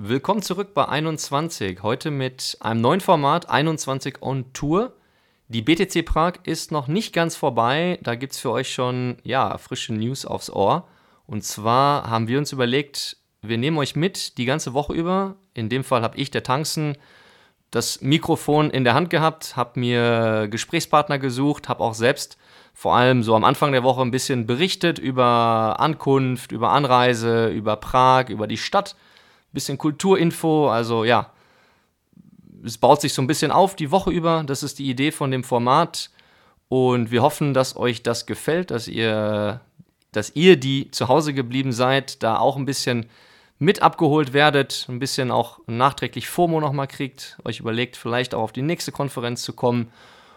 Willkommen zurück bei 21. Heute mit einem neuen Format 21 on Tour. Die BTC Prag ist noch nicht ganz vorbei. Da gibt es für euch schon ja, frische News aufs Ohr. Und zwar haben wir uns überlegt, wir nehmen euch mit die ganze Woche über. In dem Fall habe ich, der Tanzen, das Mikrofon in der Hand gehabt, habe mir Gesprächspartner gesucht, habe auch selbst vor allem so am Anfang der Woche ein bisschen berichtet über Ankunft, über Anreise, über Prag, über die Stadt bisschen Kulturinfo, also ja, es baut sich so ein bisschen auf die Woche über. Das ist die Idee von dem Format. Und wir hoffen, dass euch das gefällt, dass ihr, dass ihr, die zu Hause geblieben seid, da auch ein bisschen mit abgeholt werdet, ein bisschen auch nachträglich FOMO nochmal kriegt, euch überlegt, vielleicht auch auf die nächste Konferenz zu kommen.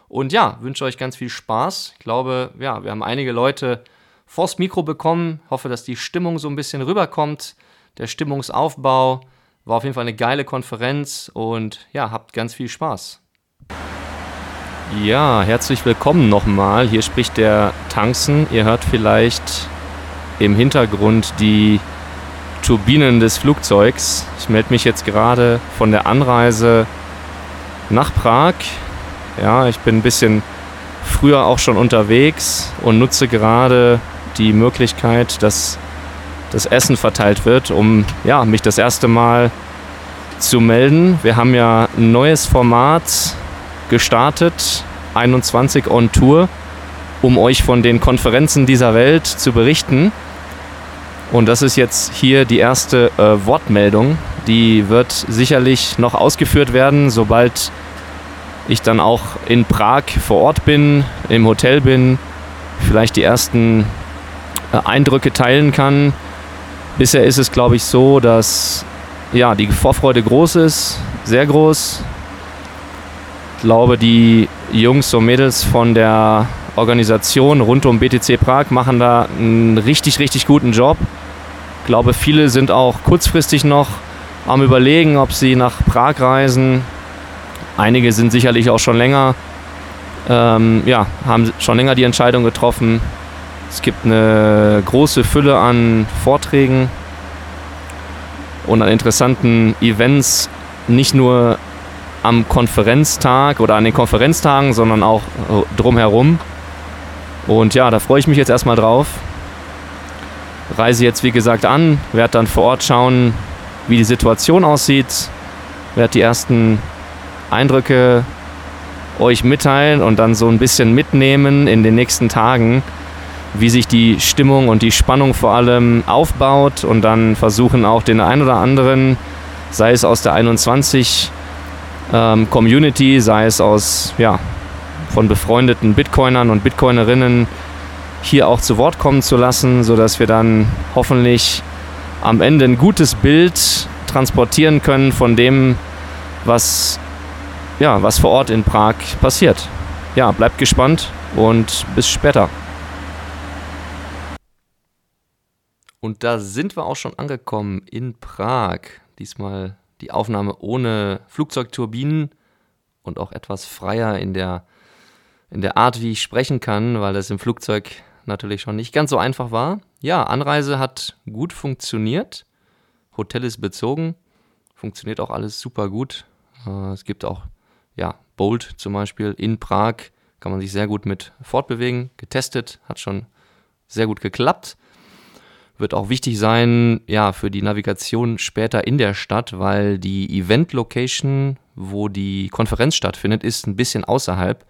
Und ja, wünsche euch ganz viel Spaß. Ich glaube, ja, wir haben einige Leute vors Mikro bekommen. Hoffe, dass die Stimmung so ein bisschen rüberkommt der Stimmungsaufbau. War auf jeden Fall eine geile Konferenz und ja, habt ganz viel Spaß. Ja, herzlich willkommen nochmal. Hier spricht der Tanzen. Ihr hört vielleicht im Hintergrund die Turbinen des Flugzeugs. Ich melde mich jetzt gerade von der Anreise nach Prag. Ja, ich bin ein bisschen früher auch schon unterwegs und nutze gerade die Möglichkeit, dass das Essen verteilt wird, um ja, mich das erste Mal zu melden. Wir haben ja ein neues Format gestartet, 21 on Tour, um euch von den Konferenzen dieser Welt zu berichten. Und das ist jetzt hier die erste äh, Wortmeldung. Die wird sicherlich noch ausgeführt werden, sobald ich dann auch in Prag vor Ort bin, im Hotel bin, vielleicht die ersten äh, Eindrücke teilen kann. Bisher ist es, glaube ich, so, dass ja, die Vorfreude groß ist, sehr groß. Ich glaube, die Jungs und Mädels von der Organisation rund um BTC Prag machen da einen richtig, richtig guten Job. Ich glaube, viele sind auch kurzfristig noch am Überlegen, ob sie nach Prag reisen. Einige sind sicherlich auch schon länger, ähm, ja, haben schon länger die Entscheidung getroffen. Es gibt eine große Fülle an Vorträgen und an interessanten Events, nicht nur am Konferenztag oder an den Konferenztagen, sondern auch drumherum. Und ja, da freue ich mich jetzt erstmal drauf. Reise jetzt wie gesagt an, werde dann vor Ort schauen, wie die Situation aussieht, werde die ersten Eindrücke euch mitteilen und dann so ein bisschen mitnehmen in den nächsten Tagen wie sich die Stimmung und die Spannung vor allem aufbaut und dann versuchen auch den ein oder anderen, sei es aus der 21 ähm, Community, sei es aus ja, von befreundeten Bitcoinern und Bitcoinerinnen, hier auch zu Wort kommen zu lassen, sodass wir dann hoffentlich am Ende ein gutes Bild transportieren können von dem, was, ja, was vor Ort in Prag passiert. Ja, bleibt gespannt und bis später. Und da sind wir auch schon angekommen in Prag. Diesmal die Aufnahme ohne Flugzeugturbinen und auch etwas freier in der, in der Art, wie ich sprechen kann, weil das im Flugzeug natürlich schon nicht ganz so einfach war. Ja, Anreise hat gut funktioniert. Hotel ist bezogen. Funktioniert auch alles super gut. Äh, es gibt auch, ja, Bolt zum Beispiel in Prag. Kann man sich sehr gut mit fortbewegen. Getestet, hat schon sehr gut geklappt wird auch wichtig sein, ja, für die Navigation später in der Stadt, weil die Event-Location, wo die Konferenz stattfindet, ist ein bisschen außerhalb.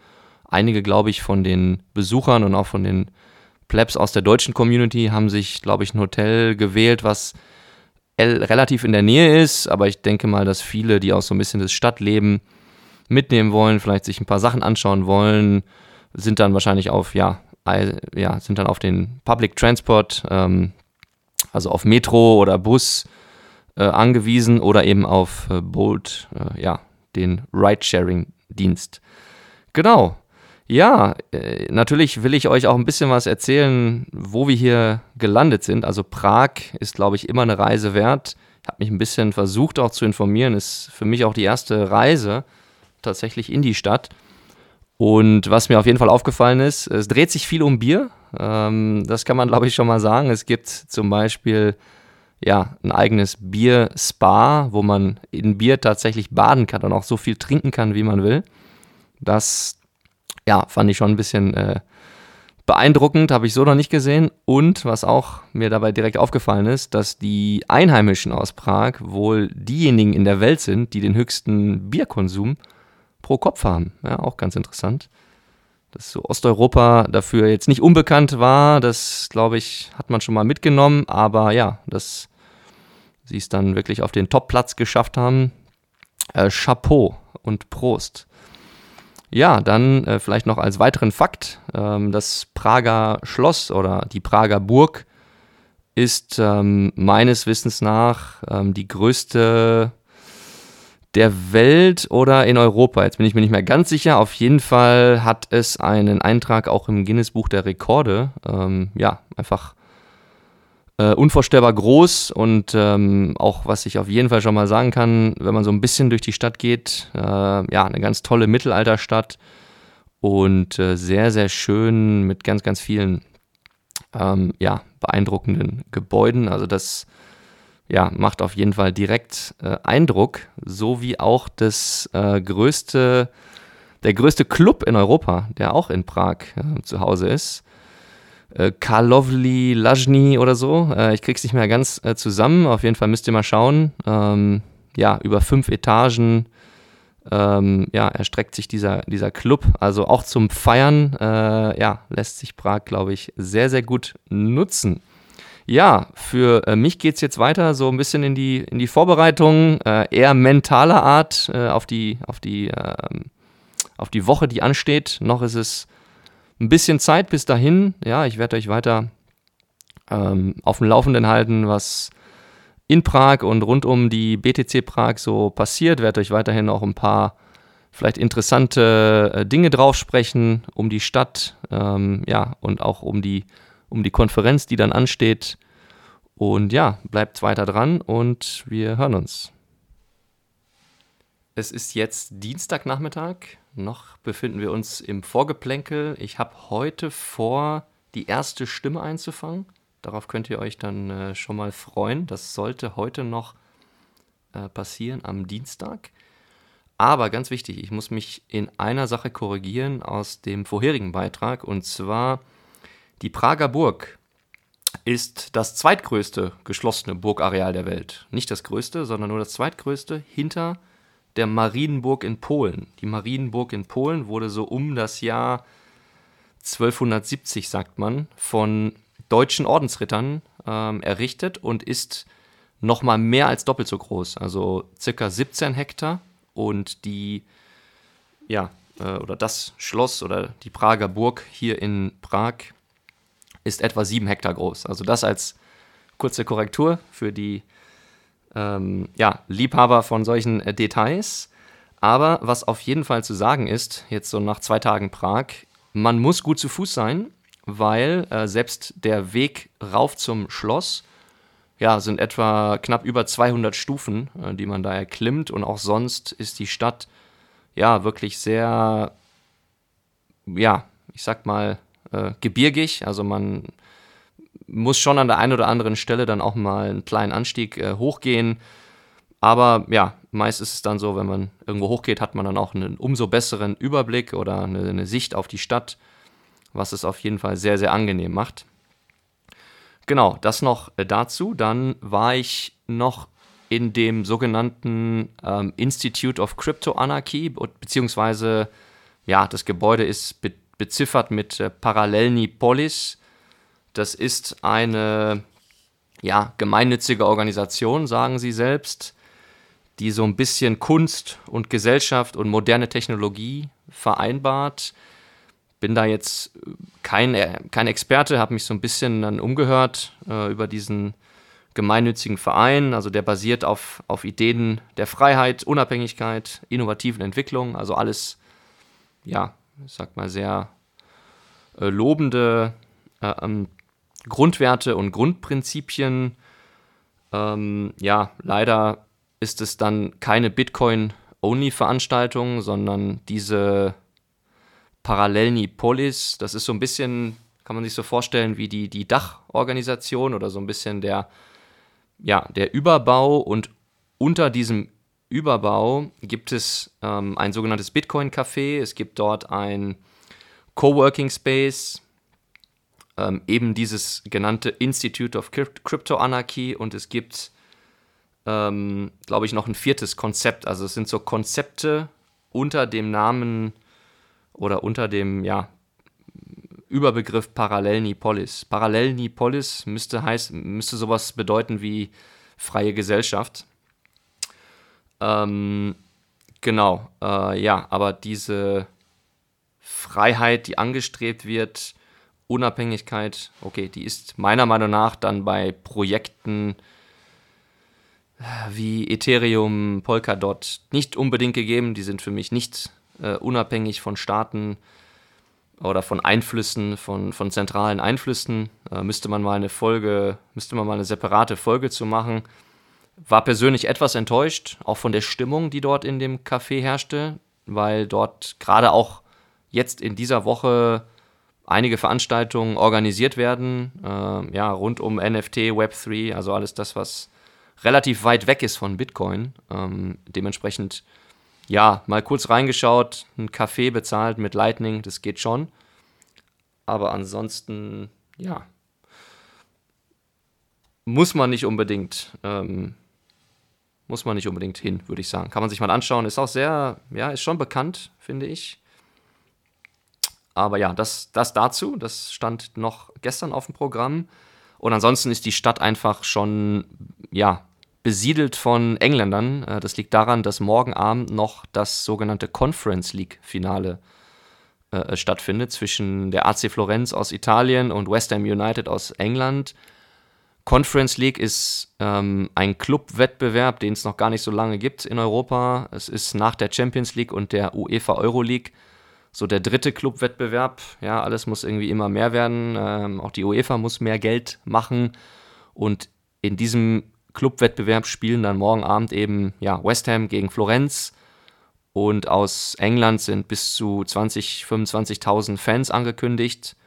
Einige, glaube ich, von den Besuchern und auch von den Plebs aus der deutschen Community haben sich, glaube ich, ein Hotel gewählt, was relativ in der Nähe ist, aber ich denke mal, dass viele, die auch so ein bisschen das Stadtleben mitnehmen wollen, vielleicht sich ein paar Sachen anschauen wollen, sind dann wahrscheinlich auf, ja, ja, sind dann auf den Public Transport ähm, also auf Metro oder Bus äh, angewiesen oder eben auf äh, Bolt, äh, ja, den Ride-Sharing-Dienst. Genau. Ja, äh, natürlich will ich euch auch ein bisschen was erzählen, wo wir hier gelandet sind. Also Prag ist, glaube ich, immer eine Reise wert. Ich habe mich ein bisschen versucht auch zu informieren. Ist für mich auch die erste Reise tatsächlich in die Stadt. Und was mir auf jeden Fall aufgefallen ist, es dreht sich viel um Bier. Ähm, das kann man, glaube ich, schon mal sagen. Es gibt zum Beispiel ja, ein eigenes Bier-Spa, wo man in Bier tatsächlich baden kann und auch so viel trinken kann, wie man will. Das, ja, fand ich schon ein bisschen äh, beeindruckend, habe ich so noch nicht gesehen. Und was auch mir dabei direkt aufgefallen ist, dass die Einheimischen aus Prag wohl diejenigen in der Welt sind, die den höchsten Bierkonsum pro Kopf haben. Ja, auch ganz interessant. Dass so Osteuropa dafür jetzt nicht unbekannt war, das glaube ich, hat man schon mal mitgenommen. Aber ja, dass sie es dann wirklich auf den Top-Platz geschafft haben. Äh, Chapeau und Prost. Ja, dann äh, vielleicht noch als weiteren Fakt, ähm, das Prager Schloss oder die Prager Burg ist ähm, meines Wissens nach ähm, die größte der Welt oder in Europa. Jetzt bin ich mir nicht mehr ganz sicher. Auf jeden Fall hat es einen Eintrag auch im Guinness Buch der Rekorde. Ähm, ja, einfach äh, unvorstellbar groß und ähm, auch, was ich auf jeden Fall schon mal sagen kann, wenn man so ein bisschen durch die Stadt geht, äh, ja, eine ganz tolle Mittelalterstadt und äh, sehr, sehr schön mit ganz, ganz vielen, ähm, ja, beeindruckenden Gebäuden. Also das, ja, macht auf jeden Fall direkt äh, Eindruck, so wie auch das äh, größte, der größte Club in Europa, der auch in Prag äh, zu Hause ist äh, Karlovli Lajny oder so. Äh, ich krieg's nicht mehr ganz äh, zusammen. Auf jeden Fall müsst ihr mal schauen. Ähm, ja, über fünf Etagen ähm, ja, erstreckt sich dieser, dieser Club. Also auch zum Feiern ja, lässt sich Prag, glaube ich, sehr, sehr gut nutzen. Ja, für äh, mich geht es jetzt weiter so ein bisschen in die, in die Vorbereitung, äh, eher mentaler Art äh, auf, die, auf, die, ähm, auf die Woche, die ansteht. Noch ist es ein bisschen Zeit bis dahin. Ja, ich werde euch weiter ähm, auf dem Laufenden halten, was in Prag und rund um die BTC Prag so passiert. Werde euch weiterhin auch ein paar vielleicht interessante äh, Dinge drauf sprechen um die Stadt, ähm, ja, und auch um die, um die Konferenz, die dann ansteht. Und ja, bleibt weiter dran und wir hören uns. Es ist jetzt Dienstagnachmittag. Noch befinden wir uns im Vorgeplänkel. Ich habe heute vor, die erste Stimme einzufangen. Darauf könnt ihr euch dann äh, schon mal freuen. Das sollte heute noch äh, passieren am Dienstag. Aber ganz wichtig, ich muss mich in einer Sache korrigieren aus dem vorherigen Beitrag. Und zwar, die Prager Burg ist das zweitgrößte geschlossene Burgareal der Welt. Nicht das größte, sondern nur das zweitgrößte hinter der Marienburg in Polen. Die Marienburg in Polen wurde so um das Jahr 1270, sagt man, von deutschen Ordensrittern ähm, errichtet und ist nochmal mehr als doppelt so groß, also circa 17 Hektar. Und die, ja, äh, oder das Schloss oder die Prager Burg hier in Prag ist etwa 7 Hektar groß. Also das als kurze Korrektur für die ähm, ja, Liebhaber von solchen äh, Details. Aber was auf jeden Fall zu sagen ist, jetzt so nach zwei Tagen Prag, man muss gut zu Fuß sein, weil äh, selbst der Weg rauf zum Schloss ja, sind etwa knapp über 200 Stufen, äh, die man da erklimmt. Und auch sonst ist die Stadt ja wirklich sehr, ja, ich sag mal, äh, gebirgig. Also man muss schon an der einen oder anderen Stelle dann auch mal einen kleinen Anstieg äh, hochgehen. Aber ja, meist ist es dann so, wenn man irgendwo hochgeht, hat man dann auch einen umso besseren Überblick oder eine, eine Sicht auf die Stadt, was es auf jeden Fall sehr, sehr angenehm macht. Genau, das noch äh, dazu. Dann war ich noch in dem sogenannten ähm, Institute of Crypto Anarchy, beziehungsweise ja, das Gebäude ist be beziffert mit äh, Parallelni Polis. Das ist eine ja, gemeinnützige Organisation, sagen sie selbst, die so ein bisschen Kunst und Gesellschaft und moderne Technologie vereinbart. Bin da jetzt kein, äh, kein Experte, habe mich so ein bisschen dann umgehört äh, über diesen gemeinnützigen Verein. Also der basiert auf, auf Ideen der Freiheit, Unabhängigkeit, innovativen Entwicklung, also alles, ja, ich sag mal, sehr äh, lobende äh, ähm, Grundwerte und Grundprinzipien. Ähm, ja, leider ist es dann keine Bitcoin-Only-Veranstaltung, sondern diese Parallelni Polis, das ist so ein bisschen, kann man sich so vorstellen, wie die, die Dachorganisation oder so ein bisschen der, ja, der Überbau und unter diesem Überbau gibt es ähm, ein sogenanntes Bitcoin-Café. Es gibt dort ein Coworking Space, ähm, eben dieses genannte Institute of Crypto Anarchy und es gibt, ähm, glaube ich, noch ein viertes Konzept. Also es sind so Konzepte unter dem Namen oder unter dem ja, Überbegriff Parallelnipolis. Parallelnipolis müsste, heißt, müsste sowas bedeuten wie freie Gesellschaft. Ähm, genau, äh, ja, aber diese Freiheit, die angestrebt wird, Unabhängigkeit, okay, die ist meiner Meinung nach dann bei Projekten äh, wie Ethereum, Polkadot nicht unbedingt gegeben. Die sind für mich nicht äh, unabhängig von Staaten oder von Einflüssen, von, von zentralen Einflüssen. Äh, müsste man mal eine Folge, müsste man mal eine separate Folge zu machen. War persönlich etwas enttäuscht, auch von der Stimmung, die dort in dem Café herrschte, weil dort gerade auch jetzt in dieser Woche einige Veranstaltungen organisiert werden, äh, ja, rund um NFT, Web3, also alles das, was relativ weit weg ist von Bitcoin. Ähm, dementsprechend, ja, mal kurz reingeschaut, ein Café bezahlt mit Lightning, das geht schon. Aber ansonsten, ja, muss man nicht unbedingt, ähm, muss man nicht unbedingt hin, würde ich sagen. Kann man sich mal anschauen. Ist auch sehr, ja, ist schon bekannt, finde ich. Aber ja, das, das dazu, das stand noch gestern auf dem Programm. Und ansonsten ist die Stadt einfach schon, ja, besiedelt von Engländern. Äh, das liegt daran, dass morgen Abend noch das sogenannte Conference League-Finale äh, stattfindet zwischen der AC Florenz aus Italien und West Ham United aus England. Conference League ist ähm, ein Clubwettbewerb, den es noch gar nicht so lange gibt in Europa. Es ist nach der Champions League und der UEFA Euro League so der dritte Clubwettbewerb. Ja, alles muss irgendwie immer mehr werden. Ähm, auch die UEFA muss mehr Geld machen. Und in diesem Clubwettbewerb spielen dann morgen Abend eben ja, West Ham gegen Florenz. Und aus England sind bis zu 20.000, 25.000 Fans angekündigt,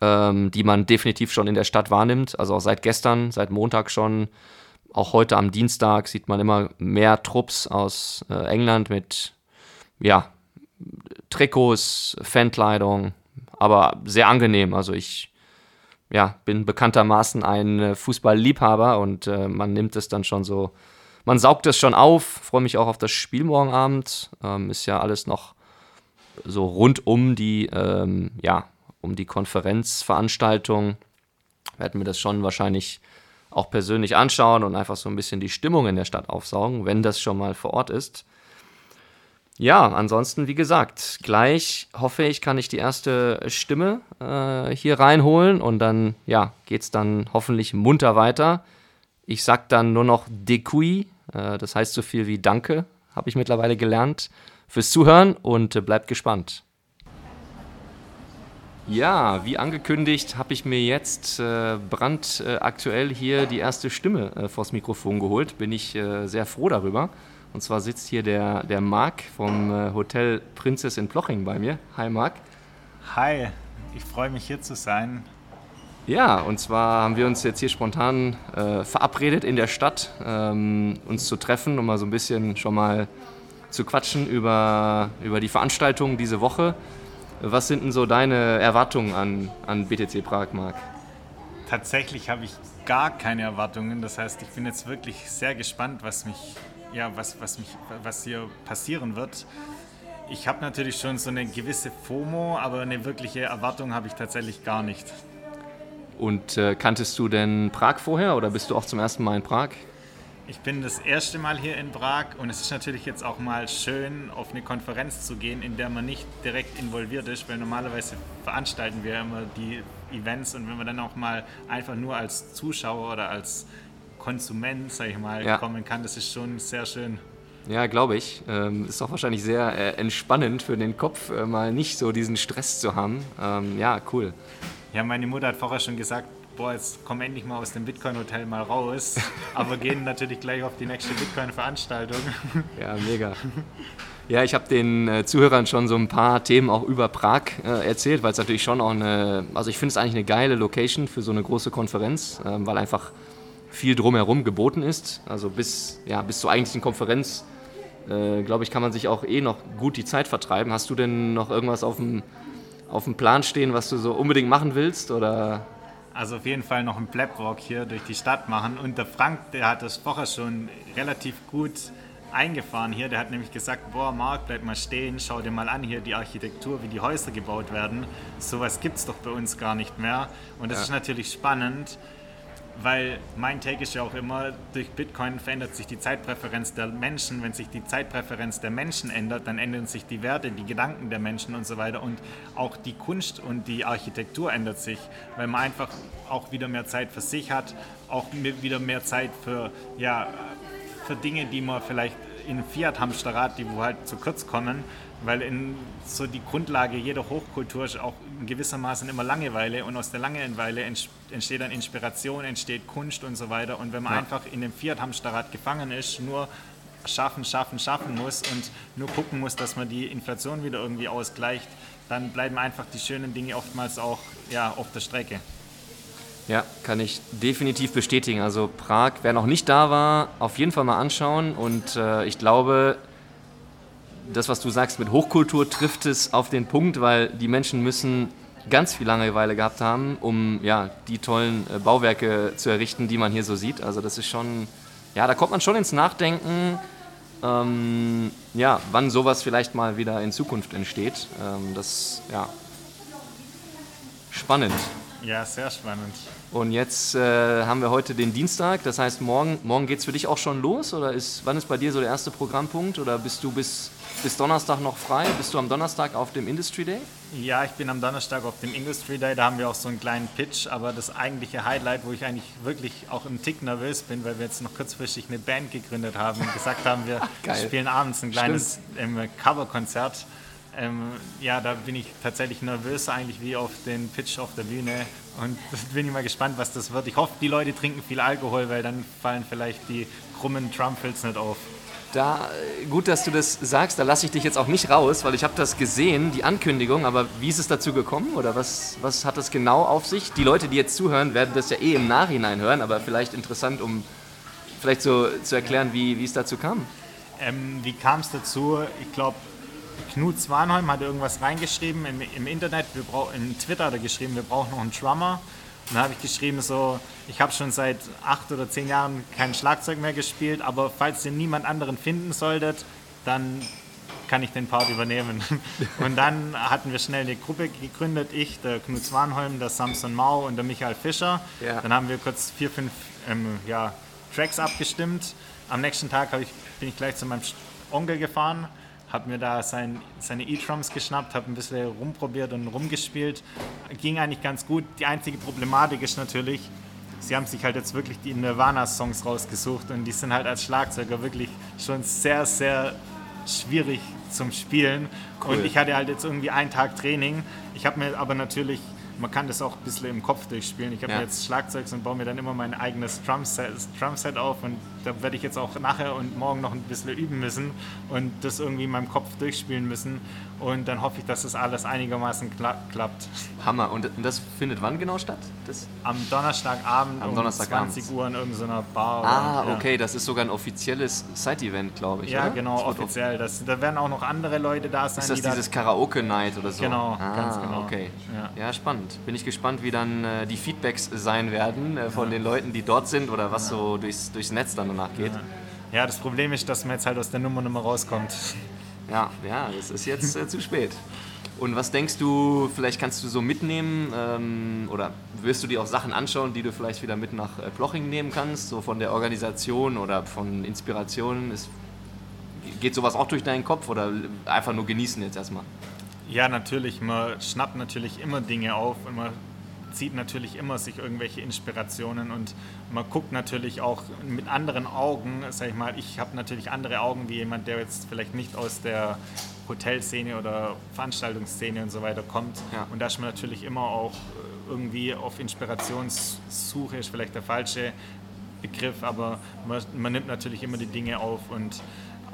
ähm, die man definitiv schon in der Stadt wahrnimmt. Also auch seit gestern, seit Montag schon. Auch heute am Dienstag sieht man immer mehr Trupps aus äh, England mit ja, Trikots, Fankleidung, aber sehr angenehm. Also ich ja, bin bekanntermaßen ein äh, Fußballliebhaber und äh, man nimmt es dann schon so, man saugt es schon auf. Freue mich auch auf das Spiel morgen Abend. Ähm, ist ja alles noch so rund um die, ähm, ja, um die Konferenzveranstaltung. Werden wir das schon wahrscheinlich auch persönlich anschauen und einfach so ein bisschen die Stimmung in der Stadt aufsaugen, wenn das schon mal vor Ort ist. Ja, ansonsten, wie gesagt, gleich hoffe ich, kann ich die erste Stimme äh, hier reinholen und dann, ja, es dann hoffentlich munter weiter. Ich sag dann nur noch Decui, äh, das heißt so viel wie Danke, habe ich mittlerweile gelernt, fürs Zuhören und äh, bleibt gespannt. Ja, wie angekündigt, habe ich mir jetzt äh, brandaktuell hier die erste Stimme äh, vors Mikrofon geholt. Bin ich äh, sehr froh darüber. Und zwar sitzt hier der, der Marc vom äh, Hotel Prinzess in Ploching bei mir. Hi Marc. Hi, ich freue mich hier zu sein. Ja, und zwar haben wir uns jetzt hier spontan äh, verabredet in der Stadt, ähm, uns zu treffen, um mal so ein bisschen schon mal zu quatschen über, über die Veranstaltungen diese Woche. Was sind denn so deine Erwartungen an, an BTC Prag, Marc? Tatsächlich habe ich gar keine Erwartungen. Das heißt, ich bin jetzt wirklich sehr gespannt, was mich ja, was, was, mich, was hier passieren wird. Ich habe natürlich schon so eine gewisse FOMO, aber eine wirkliche Erwartung habe ich tatsächlich gar nicht. Und äh, kanntest du denn Prag vorher oder bist du auch zum ersten Mal in Prag? Ich bin das erste Mal hier in Prag und es ist natürlich jetzt auch mal schön, auf eine Konferenz zu gehen, in der man nicht direkt involviert ist, weil normalerweise veranstalten wir immer die Events und wenn man dann auch mal einfach nur als Zuschauer oder als Konsument, sag ich mal, ja. kommen kann. Das ist schon sehr schön. Ja, glaube ich. Ähm, ist auch wahrscheinlich sehr äh, entspannend für den Kopf, äh, mal nicht so diesen Stress zu haben. Ähm, ja, cool. Ja, meine Mutter hat vorher schon gesagt, boah, jetzt komm endlich mal aus dem Bitcoin-Hotel mal raus. Aber gehen natürlich gleich auf die nächste Bitcoin-Veranstaltung. Ja, mega. Ja, ich habe den äh, Zuhörern schon so ein paar Themen auch über Prag äh, erzählt, weil es natürlich schon auch eine, also ich finde es eigentlich eine geile Location für so eine große Konferenz, äh, weil einfach viel drumherum geboten ist. Also bis, ja, bis zur eigentlichen Konferenz, äh, glaube ich, kann man sich auch eh noch gut die Zeit vertreiben. Hast du denn noch irgendwas auf dem, auf dem Plan stehen, was du so unbedingt machen willst? Oder? Also auf jeden Fall noch einen Plapwalk hier durch die Stadt machen. Und der Frank, der hat das vorher schon relativ gut eingefahren hier. Der hat nämlich gesagt, boah, Marc, bleib mal stehen, schau dir mal an hier die Architektur, wie die Häuser gebaut werden. Sowas gibt es doch bei uns gar nicht mehr. Und das ja. ist natürlich spannend, weil mein Take ist ja auch immer, durch Bitcoin verändert sich die Zeitpräferenz der Menschen. Wenn sich die Zeitpräferenz der Menschen ändert, dann ändern sich die Werte, die Gedanken der Menschen und so weiter. Und auch die Kunst und die Architektur ändert sich, weil man einfach auch wieder mehr Zeit für sich hat, auch wieder mehr Zeit für, ja, für Dinge, die man vielleicht in Fiat-Hamsterrad, die wo halt zu kurz kommen, weil in so die Grundlage jeder Hochkultur ist auch in gewissermaßen immer Langeweile und aus der Langeweile entsteht dann Inspiration, entsteht Kunst und so weiter. Und wenn man ja. einfach in dem Fiat-Hamsterrad gefangen ist, nur schaffen, schaffen, schaffen muss und nur gucken muss, dass man die Inflation wieder irgendwie ausgleicht, dann bleiben einfach die schönen Dinge oftmals auch ja, auf der Strecke. Ja, kann ich definitiv bestätigen. Also Prag, wer noch nicht da war, auf jeden Fall mal anschauen. Und äh, ich glaube, das, was du sagst mit Hochkultur, trifft es auf den Punkt, weil die Menschen müssen ganz viel Langeweile gehabt haben, um ja, die tollen äh, Bauwerke zu errichten, die man hier so sieht. Also das ist schon, ja, da kommt man schon ins Nachdenken, ähm, ja, wann sowas vielleicht mal wieder in Zukunft entsteht. Ähm, das, ja, spannend. Ja, sehr spannend. Und jetzt äh, haben wir heute den Dienstag, das heißt, morgen, morgen geht es für dich auch schon los? Oder ist, wann ist bei dir so der erste Programmpunkt? Oder bist du bis, bis Donnerstag noch frei? Bist du am Donnerstag auf dem Industry Day? Ja, ich bin am Donnerstag auf dem Industry Day. Da haben wir auch so einen kleinen Pitch. Aber das eigentliche Highlight, wo ich eigentlich wirklich auch im Tick nervös bin, weil wir jetzt noch kurzfristig eine Band gegründet haben und gesagt haben, wir spielen abends ein kleines ähm, Coverkonzert. Ähm, ja, da bin ich tatsächlich nervös, eigentlich wie auf den Pitch auf der Bühne. Und bin ich mal gespannt, was das wird. Ich hoffe, die Leute trinken viel Alkohol, weil dann fallen vielleicht die krummen Trumpfels nicht auf. Da, gut, dass du das sagst, da lasse ich dich jetzt auch nicht raus, weil ich habe das gesehen, die Ankündigung, aber wie ist es dazu gekommen oder was, was hat das genau auf sich? Die Leute, die jetzt zuhören, werden das ja eh im Nachhinein hören, aber vielleicht interessant, um vielleicht so zu erklären, wie, wie es dazu kam. Ähm, wie kam es dazu? Ich glaube, Knut Swanholm hat irgendwas reingeschrieben im, im Internet, wir brauch, in Twitter hat er geschrieben, wir brauchen noch einen Drummer. Und dann habe ich geschrieben, so, ich habe schon seit acht oder zehn Jahren kein Schlagzeug mehr gespielt, aber falls ihr niemand anderen finden solltet, dann kann ich den Part übernehmen. Und dann hatten wir schnell eine Gruppe gegründet, ich, der Knut Swanholm, der Samson Mau und der Michael Fischer. Ja. Dann haben wir kurz vier, fünf ähm, ja, Tracks abgestimmt. Am nächsten Tag ich, bin ich gleich zu meinem Onkel gefahren, habe mir da sein, seine E-Drums geschnappt, habe ein bisschen rumprobiert und rumgespielt. Ging eigentlich ganz gut. Die einzige Problematik ist natürlich, sie haben sich halt jetzt wirklich die Nirvana-Songs rausgesucht und die sind halt als Schlagzeuger wirklich schon sehr, sehr schwierig zum Spielen. Cool. Und ich hatte halt jetzt irgendwie einen Tag Training. Ich habe mir aber natürlich man kann das auch ein bisschen im Kopf durchspielen. Ich habe ja. jetzt Schlagzeugs und baue mir dann immer mein eigenes Drumset, Drumset auf und da werde ich jetzt auch nachher und morgen noch ein bisschen üben müssen und das irgendwie in meinem Kopf durchspielen müssen und dann hoffe ich, dass das alles einigermaßen kla klappt. Hammer. Und das findet wann genau statt? Das Am Donnerstagabend Am um 20 Uhr in irgendeiner Bar. Ah, oder, okay, das ist sogar ein offizielles Side-Event, glaube ich. Ja, oder? genau, offiziell. Das, da werden auch noch andere Leute da sein. Ist das dieses da Karaoke-Night oder so? Genau, ah, ganz genau. Okay. Ja. ja. spannend. Bin ich gespannt, wie dann äh, die Feedbacks sein werden äh, von ja. den Leuten, die dort sind oder was ja. so durchs, durchs Netz dann danach geht. Ja. das Problem ist, dass man jetzt halt aus der Nummer Nummer rauskommt. Ja, ja, es ist jetzt äh, zu spät. Und was denkst du, vielleicht kannst du so mitnehmen ähm, oder wirst du dir auch Sachen anschauen, die du vielleicht wieder mit nach äh, Ploching nehmen kannst, so von der Organisation oder von Inspirationen? Geht sowas auch durch deinen Kopf oder einfach nur genießen jetzt erstmal? Ja, natürlich. Man schnappt natürlich immer Dinge auf und man zieht natürlich immer sich irgendwelche Inspirationen und man guckt natürlich auch mit anderen Augen, sag ich mal, ich habe natürlich andere Augen wie jemand, der jetzt vielleicht nicht aus der Hotelszene oder Veranstaltungsszene und so weiter kommt. Ja. Und da ist man natürlich immer auch irgendwie auf Inspirationssuche, ist vielleicht der falsche Begriff, aber man, man nimmt natürlich immer die Dinge auf und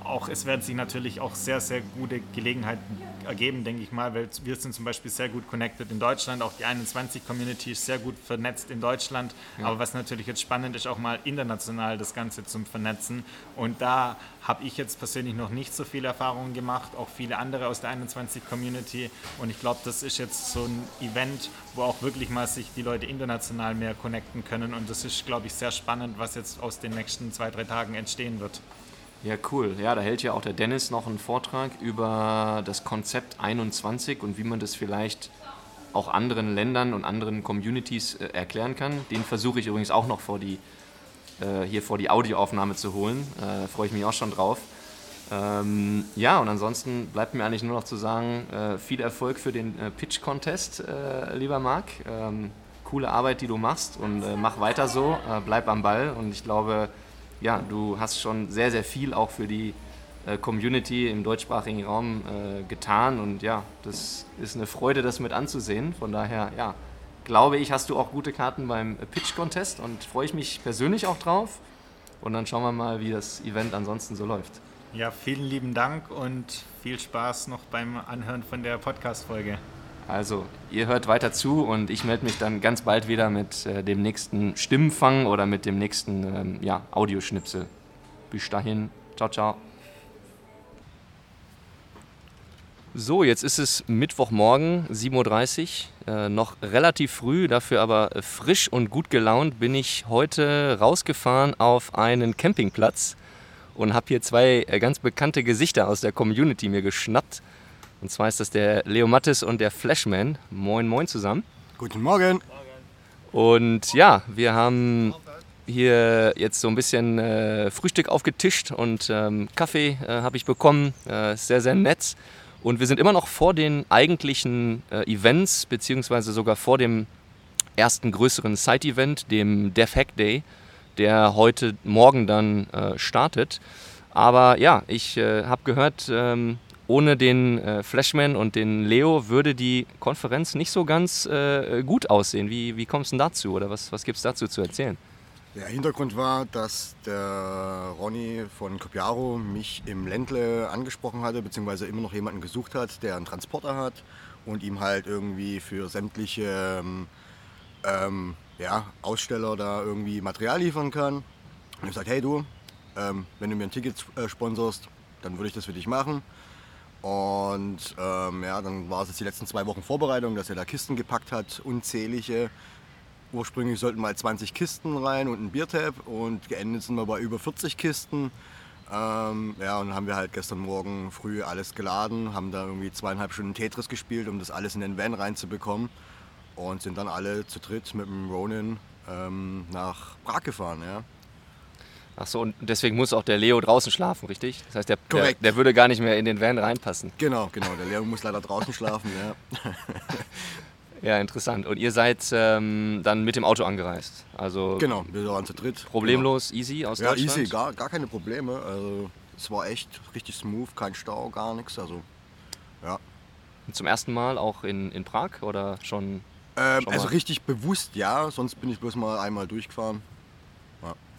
auch, es werden sich natürlich auch sehr, sehr gute Gelegenheiten ergeben, denke ich mal, weil wir sind zum Beispiel sehr gut connected in Deutschland, auch die 21-Community ist sehr gut vernetzt in Deutschland, ja. aber was natürlich jetzt spannend ist, auch mal international das Ganze zum Vernetzen und da habe ich jetzt persönlich noch nicht so viele Erfahrungen gemacht, auch viele andere aus der 21-Community und ich glaube, das ist jetzt so ein Event, wo auch wirklich mal sich die Leute international mehr connecten können und das ist, glaube ich, sehr spannend, was jetzt aus den nächsten zwei, drei Tagen entstehen wird. Ja, cool. Ja, da hält ja auch der Dennis noch einen Vortrag über das Konzept 21 und wie man das vielleicht auch anderen Ländern und anderen Communities äh, erklären kann. Den versuche ich übrigens auch noch vor die, äh, hier vor die Audioaufnahme zu holen. Äh, Freue ich mich auch schon drauf. Ähm, ja, und ansonsten bleibt mir eigentlich nur noch zu sagen, äh, viel Erfolg für den äh, Pitch Contest, äh, lieber Marc. Ähm, coole Arbeit, die du machst und mach weiter so, bleib am Ball und ich glaube, ja, du hast schon sehr, sehr viel auch für die äh, Community im deutschsprachigen Raum äh, getan und ja, das ist eine Freude, das mit anzusehen. Von daher, ja, glaube ich, hast du auch gute Karten beim Pitch Contest und freue ich mich persönlich auch drauf. Und dann schauen wir mal, wie das Event ansonsten so läuft. Ja, vielen lieben Dank und viel Spaß noch beim Anhören von der Podcast-Folge. Also, ihr hört weiter zu und ich melde mich dann ganz bald wieder mit äh, dem nächsten Stimmenfang oder mit dem nächsten ähm, ja, Audioschnipsel. Bis dahin, ciao, ciao. So, jetzt ist es Mittwochmorgen, 7.30 Uhr, äh, noch relativ früh, dafür aber frisch und gut gelaunt bin ich heute rausgefahren auf einen Campingplatz und habe hier zwei äh, ganz bekannte Gesichter aus der Community mir geschnappt. Und zwar ist das der Leo Mattes und der Flashman. Moin, moin zusammen. Guten Morgen. Und ja, wir haben hier jetzt so ein bisschen äh, Frühstück aufgetischt und ähm, Kaffee äh, habe ich bekommen. Äh, sehr, sehr nett. Und wir sind immer noch vor den eigentlichen äh, Events, beziehungsweise sogar vor dem ersten größeren Side-Event, dem Dev Hack Day, der heute Morgen dann äh, startet. Aber ja, ich äh, habe gehört, ähm, ohne den äh, Flashman und den Leo würde die Konferenz nicht so ganz äh, gut aussehen. Wie, wie kommst du dazu oder was, was gibt es dazu zu erzählen? Der Hintergrund war, dass der Ronny von Copiaro mich im Ländle angesprochen hatte, beziehungsweise immer noch jemanden gesucht hat, der einen Transporter hat und ihm halt irgendwie für sämtliche ähm, ähm, ja, Aussteller da irgendwie Material liefern kann. Und ich gesagt, hey du, ähm, wenn du mir ein Ticket äh, sponsorst, dann würde ich das für dich machen. Und ähm, ja, dann war es jetzt die letzten zwei Wochen Vorbereitung, dass er da Kisten gepackt hat, unzählige. Ursprünglich sollten mal 20 Kisten rein und ein Biertab und geendet sind wir bei über 40 Kisten. Ähm, ja, und haben wir halt gestern Morgen früh alles geladen, haben da irgendwie zweieinhalb Stunden Tetris gespielt, um das alles in den Van reinzubekommen. Und sind dann alle zu dritt mit dem Ronin ähm, nach Prag gefahren. Ja. Ach so, und deswegen muss auch der Leo draußen schlafen, richtig? Das heißt, der, der, der, würde gar nicht mehr in den Van reinpassen. Genau, genau. Der Leo muss leider draußen schlafen, ja. ja, interessant. Und ihr seid ähm, dann mit dem Auto angereist? Also genau, wir waren zu dritt. Problemlos, genau. easy aus ja, Deutschland? Ja, easy, gar, gar keine Probleme. Also, es war echt richtig smooth, kein Stau, gar nichts. Also, ja. Und zum ersten Mal auch in, in Prag oder schon? Ähm, schon also richtig bewusst ja, sonst bin ich bloß mal einmal durchgefahren.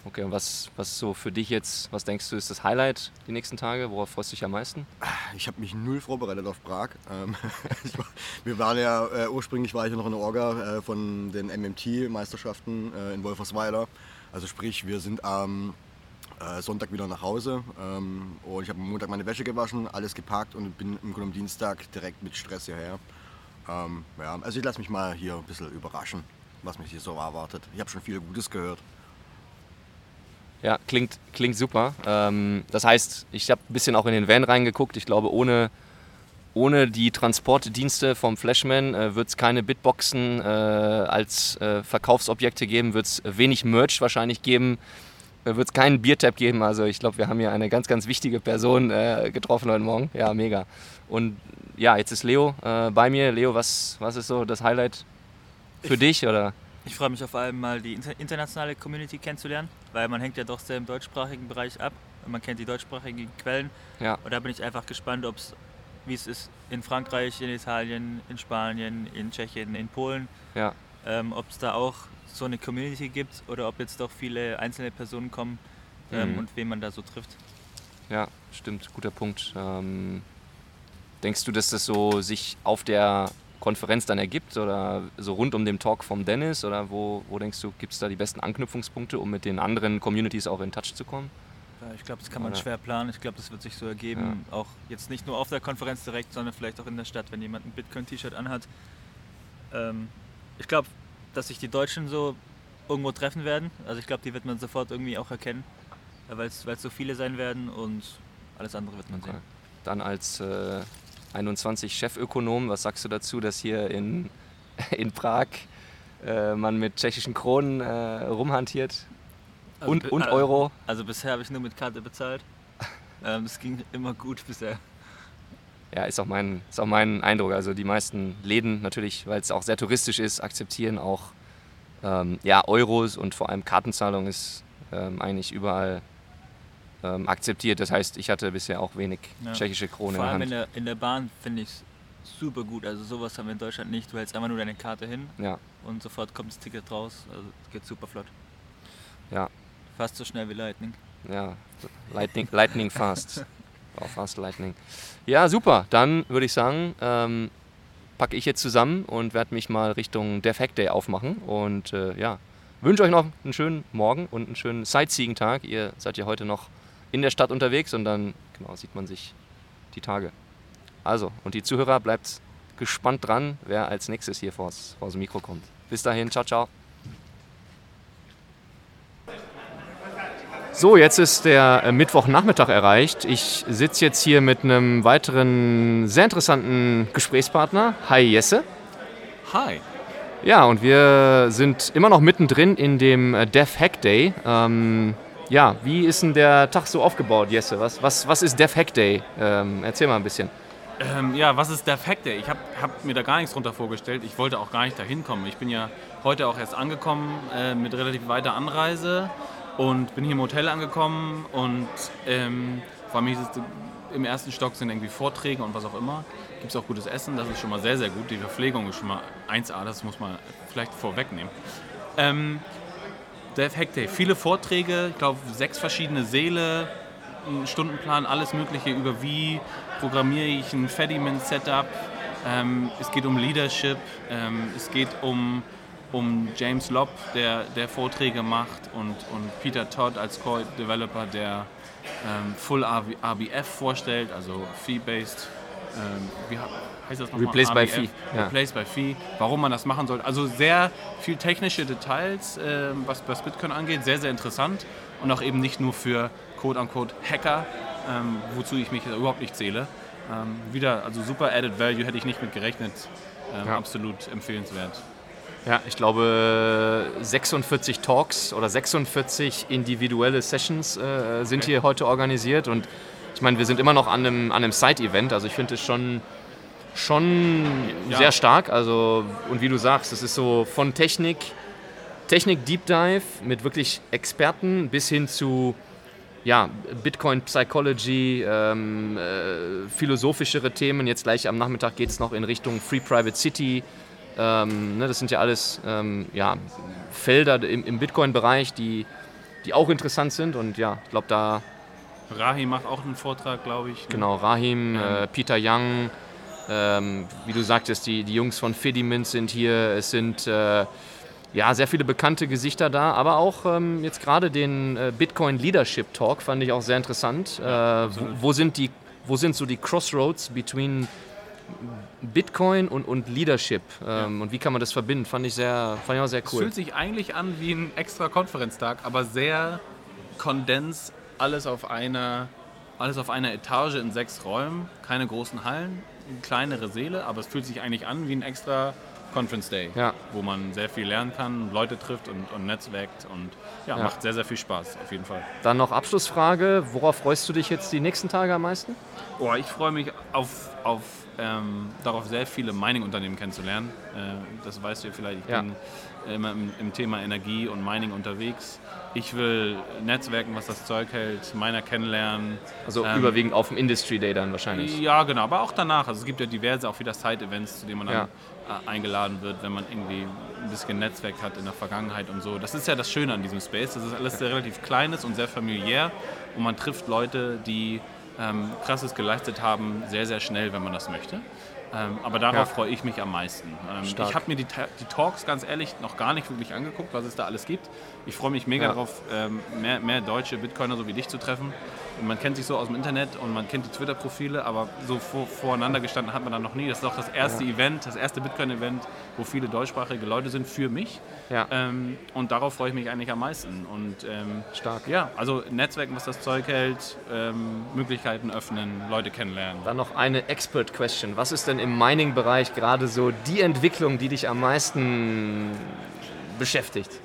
Okay, und was, was so für dich jetzt, was denkst du, ist das Highlight die nächsten Tage? Worauf freust du dich am meisten? Ich habe mich null vorbereitet auf Prag. Ähm, wir waren ja, äh, ursprünglich war ich ja noch in der Orga äh, von den MMT-Meisterschaften äh, in Wolfersweiler. Also sprich, wir sind am Sonntag wieder nach Hause ähm, und ich habe am Montag meine Wäsche gewaschen, alles gepackt und bin im Grunde am Dienstag direkt mit Stress hierher. Ähm, ja, also ich lasse mich mal hier ein bisschen überraschen, was mich hier so erwartet. Ich habe schon viel Gutes gehört. Ja, klingt, klingt super. Ähm, das heißt, ich habe ein bisschen auch in den Van reingeguckt. Ich glaube, ohne, ohne die Transportdienste vom Flashman äh, wird es keine Bitboxen äh, als äh, Verkaufsobjekte geben, wird es wenig Merch wahrscheinlich geben, äh, wird es keinen Biertap geben. Also ich glaube, wir haben hier eine ganz, ganz wichtige Person äh, getroffen heute Morgen. Ja, mega. Und ja, jetzt ist Leo äh, bei mir. Leo, was, was ist so das Highlight für ich dich? Oder? Ich freue mich auf allem mal die internationale Community kennenzulernen, weil man hängt ja doch sehr im deutschsprachigen Bereich ab. Und man kennt die deutschsprachigen Quellen. Ja. Und da bin ich einfach gespannt, ob es wie es ist in Frankreich, in Italien, in Spanien, in Tschechien, in Polen. Ja. Ähm, ob es da auch so eine Community gibt oder ob jetzt doch viele einzelne Personen kommen ähm, mhm. und wen man da so trifft. Ja, stimmt, guter Punkt. Ähm, denkst du, dass das so sich auf der Konferenz dann ergibt oder so rund um den Talk vom Dennis oder wo, wo denkst du, gibt es da die besten Anknüpfungspunkte, um mit den anderen Communities auch in Touch zu kommen? Ja, ich glaube, das kann man oder? schwer planen. Ich glaube, das wird sich so ergeben, ja. auch jetzt nicht nur auf der Konferenz direkt, sondern vielleicht auch in der Stadt, wenn jemand ein Bitcoin-T-Shirt anhat. Ähm, ich glaube, dass sich die Deutschen so irgendwo treffen werden. Also ich glaube, die wird man sofort irgendwie auch erkennen, weil es so viele sein werden und alles andere wird man okay. sehen. Dann als äh, 21 Chefökonom, was sagst du dazu, dass hier in, in Prag äh, man mit tschechischen Kronen äh, rumhantiert? Also und, und Euro? Also bisher habe ich nur mit Karte bezahlt. ähm, es ging immer gut bisher. Ja, ist auch, mein, ist auch mein Eindruck. Also die meisten Läden natürlich, weil es auch sehr touristisch ist, akzeptieren auch ähm, ja, Euros und vor allem Kartenzahlung ist ähm, eigentlich überall ähm, akzeptiert. Das heißt, ich hatte bisher auch wenig ja. tschechische Krone vor allem in der Hand. In der, Bahn finde ich es super gut. Also sowas haben wir in Deutschland nicht. Du hältst einfach nur deine Karte hin ja. und sofort kommt das Ticket raus. Also geht super flott. Ja, Fast so schnell wie Lightning. Ja, Lightning, Lightning fast. Auch fast Lightning. Ja, super. Dann würde ich sagen, ähm, packe ich jetzt zusammen und werde mich mal Richtung Dev Hack Day aufmachen. Und äh, ja, wünsche euch noch einen schönen Morgen und einen schönen Sightseeing-Tag. Ihr seid ja heute noch in der Stadt unterwegs und dann genau, sieht man sich die Tage. Also, und die Zuhörer bleibt gespannt dran, wer als nächstes hier vors, vors Mikro kommt. Bis dahin, ciao, ciao. So, jetzt ist der äh, Mittwochnachmittag erreicht. Ich sitze jetzt hier mit einem weiteren sehr interessanten Gesprächspartner. Hi Jesse. Hi. Ja, und wir sind immer noch mittendrin in dem äh, Dev Hack Day. Ähm, ja, wie ist denn der Tag so aufgebaut, Jesse? Was, was, was ist Dev Hack Day? Ähm, erzähl mal ein bisschen. Ähm, ja, was ist Dev Hack Day? Ich habe hab mir da gar nichts drunter vorgestellt. Ich wollte auch gar nicht dahin kommen. Ich bin ja heute auch erst angekommen äh, mit relativ weiter Anreise und bin hier im Hotel angekommen und ähm, vor allem im ersten Stock sind irgendwie Vorträge und was auch immer. Gibt es auch gutes Essen, das ist schon mal sehr, sehr gut. Die Verpflegung ist schon mal 1A, das muss man vielleicht vorwegnehmen. Ähm, Dev Hack viele Vorträge, ich glaube sechs verschiedene ein Stundenplan, alles Mögliche über wie programmiere ich ein Fediment-Setup. Ähm, es geht um Leadership, ähm, es geht um um James Lobb, der, der Vorträge macht, und, und Peter Todd als Core-Developer, der ähm, Full RBF vorstellt, also Fee-Based. Ähm, heißt das nochmal? Replace by Fee. Ja. Replace by Fee. Warum man das machen soll. Also sehr viel technische Details, äh, was, was Bitcoin angeht. Sehr, sehr interessant. Und auch eben nicht nur für quote-unquote Hacker, ähm, wozu ich mich überhaupt nicht zähle. Ähm, wieder, also super Added Value hätte ich nicht mit gerechnet. Ähm, ja. Absolut empfehlenswert. Ja, ich glaube 46 Talks oder 46 individuelle Sessions äh, sind okay. hier heute organisiert und ich meine, wir sind immer noch an einem, an einem Side-Event, also ich finde es schon, schon ja. sehr stark. Also, und wie du sagst, es ist so von Technik, Technik Deep Dive mit wirklich Experten bis hin zu ja, Bitcoin Psychology, ähm, äh, philosophischere Themen. Jetzt gleich am Nachmittag geht es noch in Richtung Free Private City. Ähm, ne, das sind ja alles ähm, ja, Felder im, im Bitcoin-Bereich, die, die auch interessant sind. Und ja, ich glaube, da. Rahim macht auch einen Vortrag, glaube ich. Ne? Genau, Rahim, ja. äh, Peter Young, ähm, wie du sagtest, die, die Jungs von Fedimint sind hier. Es sind äh, ja, sehr viele bekannte Gesichter da, aber auch ähm, jetzt gerade den äh, Bitcoin Leadership Talk fand ich auch sehr interessant. Äh, wo, wo, sind die, wo sind so die Crossroads between Bitcoin und, und Leadership ähm, ja. und wie kann man das verbinden, fand ich, sehr, fand ich auch sehr cool. Es fühlt sich eigentlich an wie ein extra Konferenztag, aber sehr kondens, alles auf einer, alles auf einer Etage in sechs Räumen, keine großen Hallen, kleinere Säle, aber es fühlt sich eigentlich an wie ein extra Conference Day, ja. wo man sehr viel lernen kann, Leute trifft und, und netzwerkt und ja, ja, macht sehr, sehr viel Spaß, auf jeden Fall. Dann noch Abschlussfrage, worauf freust du dich jetzt die nächsten Tage am meisten? Oh, ich freue mich auf auf, ähm, darauf, sehr viele Mining-Unternehmen kennenzulernen. Äh, das weißt du ja vielleicht. Ich ja. bin immer im, im, Thema Energie und Mining unterwegs. Ich will Netzwerken, was das Zeug hält, Miner kennenlernen. Also ähm, überwiegend auf dem Industry Day dann wahrscheinlich. Ja, genau, aber auch danach. Also es gibt ja diverse auch wieder Side-Events, zu denen man dann ja. Äh, eingeladen wird, wenn man irgendwie ein bisschen Netzwerk hat in der Vergangenheit und so. Das ist ja das Schöne an diesem Space. Das ist alles sehr relativ kleines und sehr familiär und man trifft Leute, die ähm, krasses geleistet haben, sehr, sehr schnell, wenn man das möchte. Ähm, aber darauf ja. freue ich mich am meisten. Ähm, ich habe mir die, die, Talks ganz ehrlich noch gar nicht wirklich angeguckt, was es da alles gibt. Ich freue mich mega ja. darauf, ähm, mehr, mehr, deutsche Bitcoiner so wie dich zu treffen. Man kennt sich so aus dem Internet und man kennt die Twitter-Profile, aber so vor, voreinander gestanden hat man dann noch nie. Das ist auch das erste ja. Event, das erste Bitcoin-Event, wo viele deutschsprachige Leute sind für mich. Ja. Ähm, und darauf freue ich mich eigentlich am meisten. Und, ähm, Stark. Ja, also Netzwerken, was das Zeug hält, ähm, Möglichkeiten öffnen, Leute kennenlernen. Dann noch eine Expert-Question. Was ist denn im Mining-Bereich gerade so die Entwicklung, die dich am meisten beschäftigt?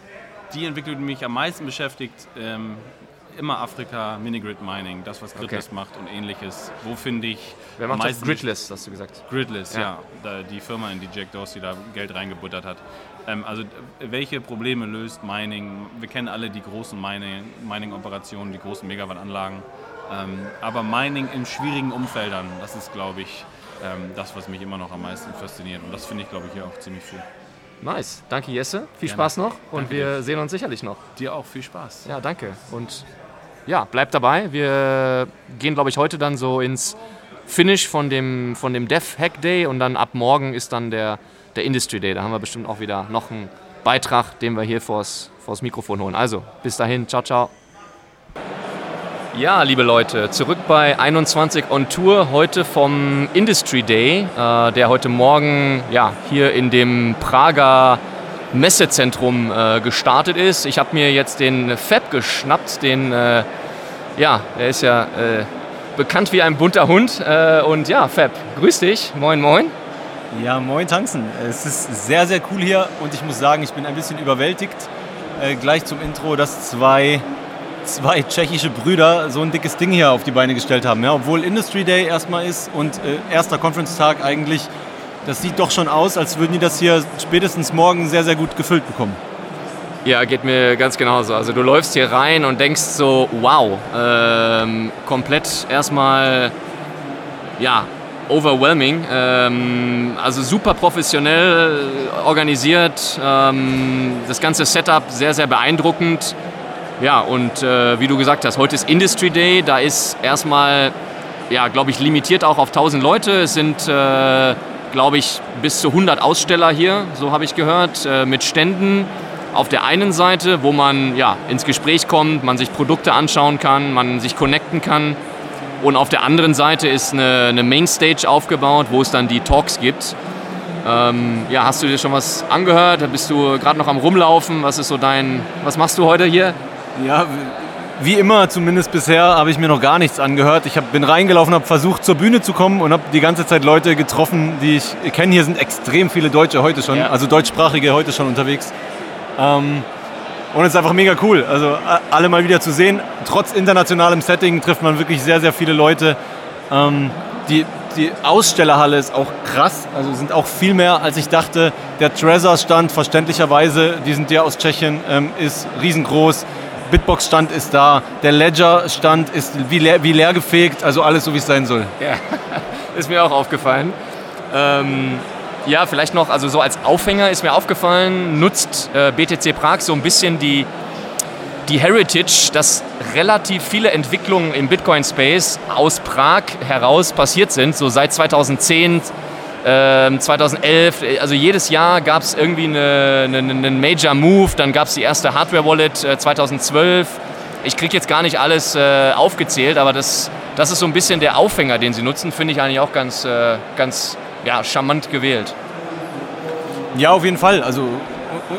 Die Entwicklung, die mich am meisten beschäftigt, ähm, immer Afrika, Minigrid Mining, das was Gridless okay. macht und ähnliches. Wo finde ich. Wer macht das? Gridless, hast du gesagt. Gridless, ja. ja. die Firma, in die Jack Dorsey da Geld reingebuttert hat. Ähm, also welche Probleme löst Mining? Wir kennen alle die großen Mining-Operationen, Mining die großen Megawatt-Anlagen. Ähm, aber Mining in schwierigen Umfeldern, das ist, glaube ich, ähm, das, was mich immer noch am meisten fasziniert. Und das finde ich, glaube ich, hier auch ziemlich viel. Nice. Danke, Jesse. Viel Gerne. Spaß noch und danke wir dir. sehen uns sicherlich noch. Dir auch. Viel Spaß. Ja, danke. Und ja, bleibt dabei. Wir gehen, glaube ich, heute dann so ins Finish von dem, von dem Dev Hack Day und dann ab morgen ist dann der, der Industry Day. Da haben wir bestimmt auch wieder noch einen Beitrag, den wir hier vors, vors Mikrofon holen. Also, bis dahin. Ciao, ciao. Ja, liebe Leute, zurück bei 21 on Tour, heute vom Industry Day, äh, der heute Morgen ja, hier in dem Prager Messezentrum äh, gestartet ist. Ich habe mir jetzt den Fab geschnappt, den, äh, ja, er ist ja äh, bekannt wie ein bunter Hund. Äh, und ja, Fab, grüß dich, moin moin. Ja, moin Tanzen. Es ist sehr, sehr cool hier und ich muss sagen, ich bin ein bisschen überwältigt. Äh, gleich zum Intro, dass zwei, zwei tschechische Brüder so ein dickes Ding hier auf die Beine gestellt haben. Ja, obwohl Industry Day erstmal ist und äh, erster Conference-Tag eigentlich das sieht doch schon aus, als würden die das hier spätestens morgen sehr, sehr gut gefüllt bekommen. Ja, geht mir ganz genauso. Also du läufst hier rein und denkst so, wow, ähm, komplett erstmal, ja, overwhelming. Ähm, also super professionell organisiert, ähm, das ganze Setup sehr, sehr beeindruckend. Ja, und äh, wie du gesagt hast, heute ist Industry Day, da ist erstmal, ja, glaube ich, limitiert auch auf 1000 Leute. Es sind... Äh, glaube ich, bis zu 100 Aussteller hier, so habe ich gehört, äh, mit Ständen auf der einen Seite, wo man ja, ins Gespräch kommt, man sich Produkte anschauen kann, man sich connecten kann. Und auf der anderen Seite ist eine, eine Mainstage aufgebaut, wo es dann die Talks gibt. Ähm, ja, hast du dir schon was angehört? Bist du gerade noch am Rumlaufen? Was ist so dein, was machst du heute hier? Ja, wie immer, zumindest bisher, habe ich mir noch gar nichts angehört. Ich hab, bin reingelaufen, habe versucht zur Bühne zu kommen und habe die ganze Zeit Leute getroffen, die ich kenne. Hier sind extrem viele Deutsche heute schon, ja. also deutschsprachige heute schon unterwegs. Ähm, und es ist einfach mega cool. Also alle mal wieder zu sehen. Trotz internationalem Setting trifft man wirklich sehr, sehr viele Leute. Ähm, die, die Ausstellerhalle ist auch krass, also sind auch viel mehr, als ich dachte. Der Treasure-Stand, verständlicherweise, die sind ja aus Tschechien, ähm, ist riesengroß. Bitbox-Stand ist da, der Ledger-Stand ist wie leer, wie leer gefegt, also alles so, wie es sein soll. Ja, ist mir auch aufgefallen. Ähm, ja, vielleicht noch, also so als Aufhänger ist mir aufgefallen, nutzt äh, BTC Prag so ein bisschen die, die Heritage, dass relativ viele Entwicklungen im Bitcoin-Space aus Prag heraus passiert sind, so seit 2010, 2011, ähm, also jedes Jahr gab es irgendwie einen eine, eine Major Move, dann gab es die erste Hardware-Wallet äh, 2012. Ich kriege jetzt gar nicht alles äh, aufgezählt, aber das, das ist so ein bisschen der Aufhänger, den sie nutzen, finde ich eigentlich auch ganz, äh, ganz ja, charmant gewählt. Ja, auf jeden Fall. Also,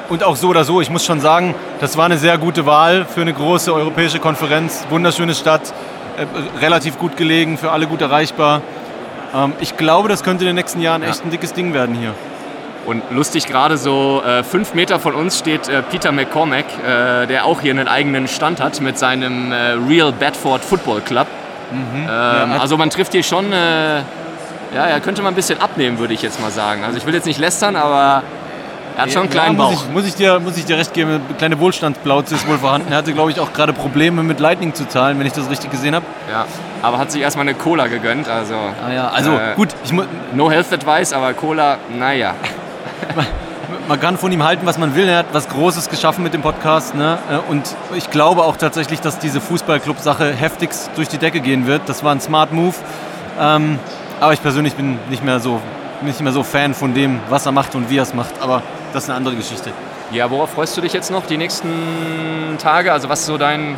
und auch so oder so, ich muss schon sagen, das war eine sehr gute Wahl für eine große europäische Konferenz. Wunderschöne Stadt, äh, relativ gut gelegen, für alle gut erreichbar. Ähm, ich glaube, das könnte in den nächsten Jahren ja. echt ein dickes Ding werden hier. Und lustig, gerade so äh, fünf Meter von uns steht äh, Peter McCormack, äh, der auch hier einen eigenen Stand hat mit seinem äh, Real Bedford Football Club. Mhm. Ähm, ja, also man trifft hier schon äh, Ja, er könnte mal ein bisschen abnehmen, würde ich jetzt mal sagen. Also ich will jetzt nicht lästern, aber er hat schon einen kleinen Bauch. Muss ich, muss ich, dir, muss ich dir recht geben, eine kleine Wohlstandsplauze ist wohl vorhanden. Er hatte, glaube ich, auch gerade Probleme mit Lightning zu zahlen, wenn ich das richtig gesehen habe. Ja, aber hat sich erstmal eine Cola gegönnt. Also, ah ja, also äh, gut. Ich no Health Advice, aber Cola, naja. man kann von ihm halten, was man will. Er hat was Großes geschaffen mit dem Podcast. Ne? Und ich glaube auch tatsächlich, dass diese Fußballclub-Sache heftigst durch die Decke gehen wird. Das war ein Smart Move. Ähm, aber ich persönlich bin nicht mehr so nicht mehr so Fan von dem, was er macht und wie er es macht. Aber das ist eine andere Geschichte. Ja, worauf freust du dich jetzt noch die nächsten Tage? Also was ist so dein,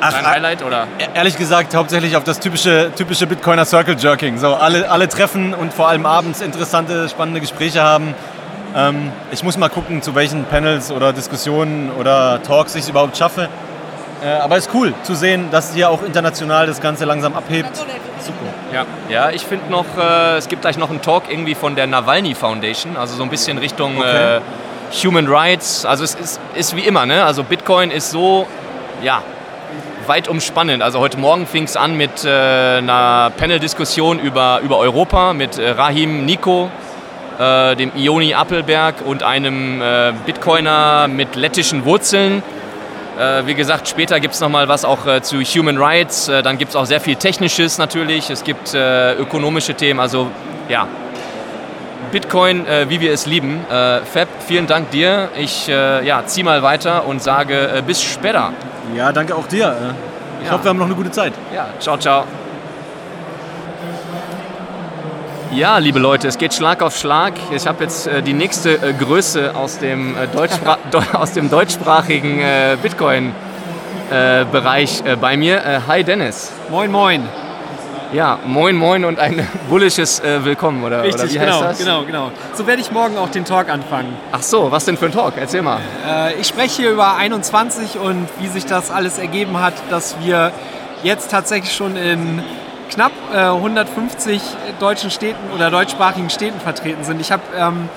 Ach, dein Highlight? Oder? E-, ehrlich gesagt, hauptsächlich auf das typische, typische Bitcoiner Circle Jerking. So alle, alle treffen und vor allem abends interessante, spannende Gespräche haben. Ähm, ich muss mal gucken, zu welchen Panels oder Diskussionen oder Talks ich es überhaupt schaffe. Äh, aber es ist cool zu sehen, dass hier auch international das Ganze langsam abhebt. Super. Ja, ja ich finde noch, äh, es gibt gleich noch einen Talk irgendwie von der Nawalny Foundation, also so ein bisschen Richtung okay. äh, Human Rights. Also es ist, ist wie immer, ne? Also Bitcoin ist so, ja, weit umspannend. Also heute Morgen fing es an mit äh, einer Panel-Diskussion über, über Europa mit äh, Rahim Nico, äh, dem Ioni Appelberg und einem Bitcoiner mit lettischen Wurzeln. Äh, wie gesagt, später gibt es nochmal was auch äh, zu Human Rights. Äh, dann gibt es auch sehr viel Technisches natürlich. Es gibt ökonomische Themen. Also ja, Bitcoin, wie wir es lieben. Fab, vielen Dank dir. Ich ja, zieh mal weiter und sage bis später. Ja, danke auch dir. Ich ja. hoffe, wir haben noch eine gute Zeit. Ja, ciao, ciao. Ja, liebe Leute, es geht Schlag auf Schlag. Ich habe jetzt äh, die nächste äh, Größe aus dem, äh, Deutschspra aus dem deutschsprachigen äh, Bitcoin-Bereich äh, äh, bei mir. hi Dennis. Moin, moin. Ja, moin, moin und ein bullisches Willkommen, oder, Richtig, oder wie genau, heißt das? genau, genau. So werde ich morgen auch den Talk anfangen. Ach so, was denn für ein Talk? Erzähl mal. ich spreche hier über 21 und wie sich das alles ergeben hat, dass wir jetzt tatsächlich schon in knapp äh, 150 deutschen Städten oder deutschsprachigen Städten vertreten sind. Ich habe ähm,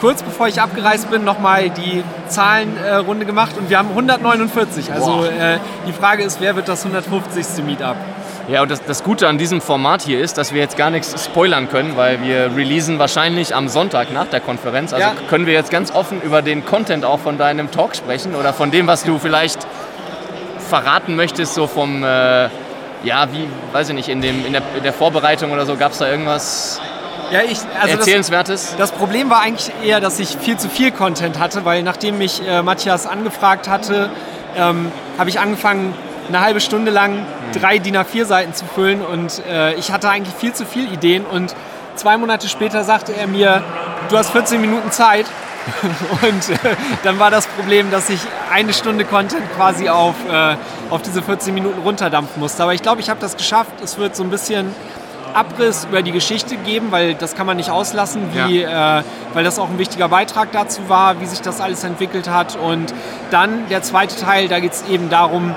kurz bevor ich abgereist bin, nochmal die Zahlenrunde äh, gemacht und wir haben 149. Also äh, die Frage ist, wer wird das 150. Meetup? Ja, und das, das, Gute an diesem Format hier ist, dass wir jetzt gar nichts spoilern können, weil wir releasen wahrscheinlich am Sonntag nach der Konferenz. Also ja. können wir jetzt ganz offen über den Content auch von deinem Talk sprechen oder von dem, was du vielleicht verraten möchtest, so vom äh, ja, wie, weiß ich nicht, in, dem, in, der, in der Vorbereitung oder so, gab es da irgendwas ja, ich, also Erzählenswertes? Das, das, Problem war eigentlich eher, dass ich viel zu viel Content hatte, weil nachdem mich äh, Matthias angefragt hatte, ähm, habe ich angefangen, eine halbe Stunde lang hm. drei DIN A4-Seiten zu füllen und äh, ich hatte eigentlich viel zu viele Ideen und zwei Monate später sagte er mir, du hast 14 Minuten Zeit Und äh, dann war das Problem, dass ich eine Stunde Content quasi auf, äh, auf diese 14 Minuten runterdampfen musste. Aber ich glaube, ich habe das geschafft. Es wird so ein bisschen Abriss über die Geschichte geben, weil das kann man nicht auslassen, wie, ja. äh, weil das auch ein wichtiger Beitrag dazu war, wie sich das alles entwickelt hat. Und dann der zweite Teil, da geht es eben darum,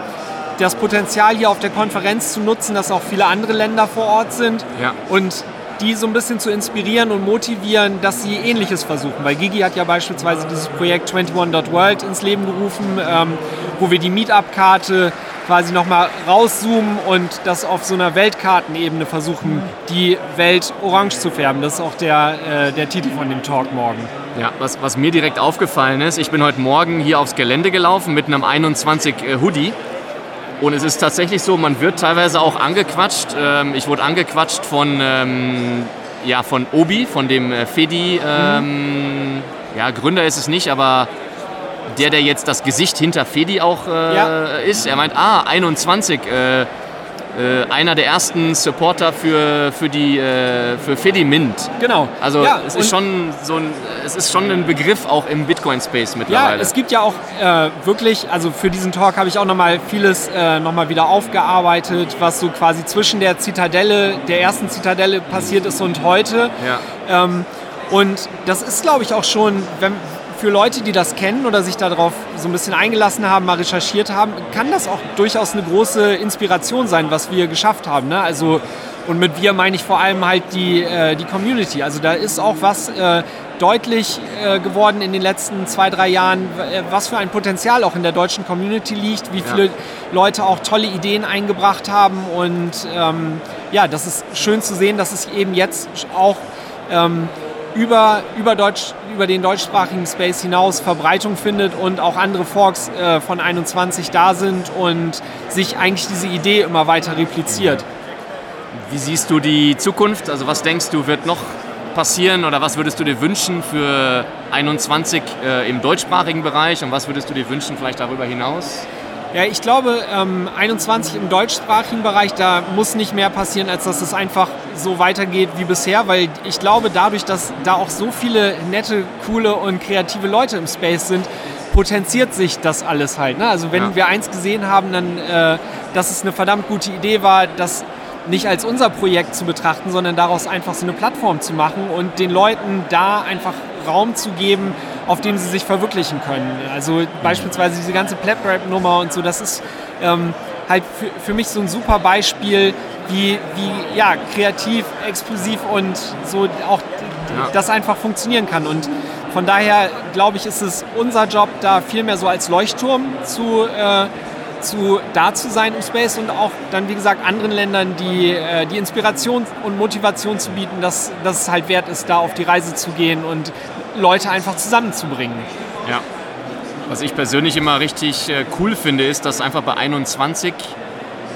das Potenzial hier auf der Konferenz zu nutzen, dass auch viele andere Länder vor Ort sind. Ja. Und die so ein bisschen zu inspirieren und motivieren, dass sie Ähnliches versuchen. Weil Gigi hat ja beispielsweise dieses Projekt 21.world ins Leben gerufen, ähm, wo wir die Meetup-Karte quasi nochmal rauszoomen und das auf so einer Weltkartenebene versuchen, die Welt orange zu färben. Das ist auch der, äh, der Titel von dem Talk morgen. Ja, was, was mir direkt aufgefallen ist, ich bin heute Morgen hier aufs Gelände gelaufen mit einem 21 äh, Hoodie und es ist tatsächlich so, man wird teilweise auch angequatscht. Ähm, ich wurde angequatscht von, ähm, ja, von Obi, von dem äh, Fedi. Mhm. Ja, Gründer ist es nicht, aber der, der jetzt das Gesicht hinter Fedi auch äh, ja. ist. Er meint, ah, 21. Äh, einer der ersten Supporter für, für, die, äh, für Fedimint. Genau. Also ja, es, ist schon so ein, es ist schon ein Begriff auch im Bitcoin-Space mittlerweile. Ja, es gibt ja auch äh, wirklich, also für diesen Talk habe ich auch nochmal vieles äh, nochmal wieder aufgearbeitet, was so quasi zwischen der Zitadelle, der ersten Zitadelle passiert ist und heute. Ja. Ähm, und das ist, glaube ich, auch schon, wenn, für Leute, die das kennen oder sich darauf so ein bisschen eingelassen haben, mal recherchiert haben, kann das auch durchaus eine große Inspiration sein, was wir geschafft haben. Ne? Also und mit wir meine ich vor allem halt die, äh, die Community. Also da ist auch was, äh, deutlich äh, geworden in den letzten zwei, drei Jahren, äh, was für ein Potenzial auch in der deutschen Community liegt, wie viele ja. Leute auch tolle Ideen eingebracht haben. Und ähm, ja, das ist schön zu sehen, dass es eben jetzt auch ähm, über, über, Deutsch, über den deutschsprachigen Space hinaus Verbreitung findet und auch andere Forks äh, von 21 da sind und sich eigentlich diese Idee immer weiter repliziert. Wie siehst du die Zukunft? Also was denkst du, wird noch passieren oder was würdest du dir wünschen für 21 äh, im deutschsprachigen Bereich und was würdest du dir wünschen vielleicht darüber hinaus? Ja, ich glaube, ähm, 21 im deutschsprachigen Bereich, da muss nicht mehr passieren, als dass es einfach so weitergeht wie bisher, weil ich glaube, dadurch, dass da auch so viele nette, coole und kreative Leute im Space sind, potenziert sich das alles halt. Ne? Also wenn ja. wir eins gesehen haben, dann, äh, dass es eine verdammt gute Idee war, dass nicht als unser Projekt zu betrachten, sondern daraus einfach so eine Plattform zu machen und den Leuten da einfach Raum zu geben, auf dem sie sich verwirklichen können. Also beispielsweise diese ganze Plap-Rap-Nummer und so, das ist ähm, halt für, für mich so ein super Beispiel, wie, wie ja, kreativ, explosiv und so auch ja. das einfach funktionieren kann. Und von daher glaube ich, ist es unser Job, da viel mehr so als Leuchtturm zu äh, zu, da zu sein im Space und auch dann, wie gesagt, anderen Ländern die, äh, die Inspiration und Motivation zu bieten, dass, dass es halt wert ist, da auf die Reise zu gehen und Leute einfach zusammenzubringen. Ja. Was ich persönlich immer richtig äh, cool finde, ist, dass einfach bei 21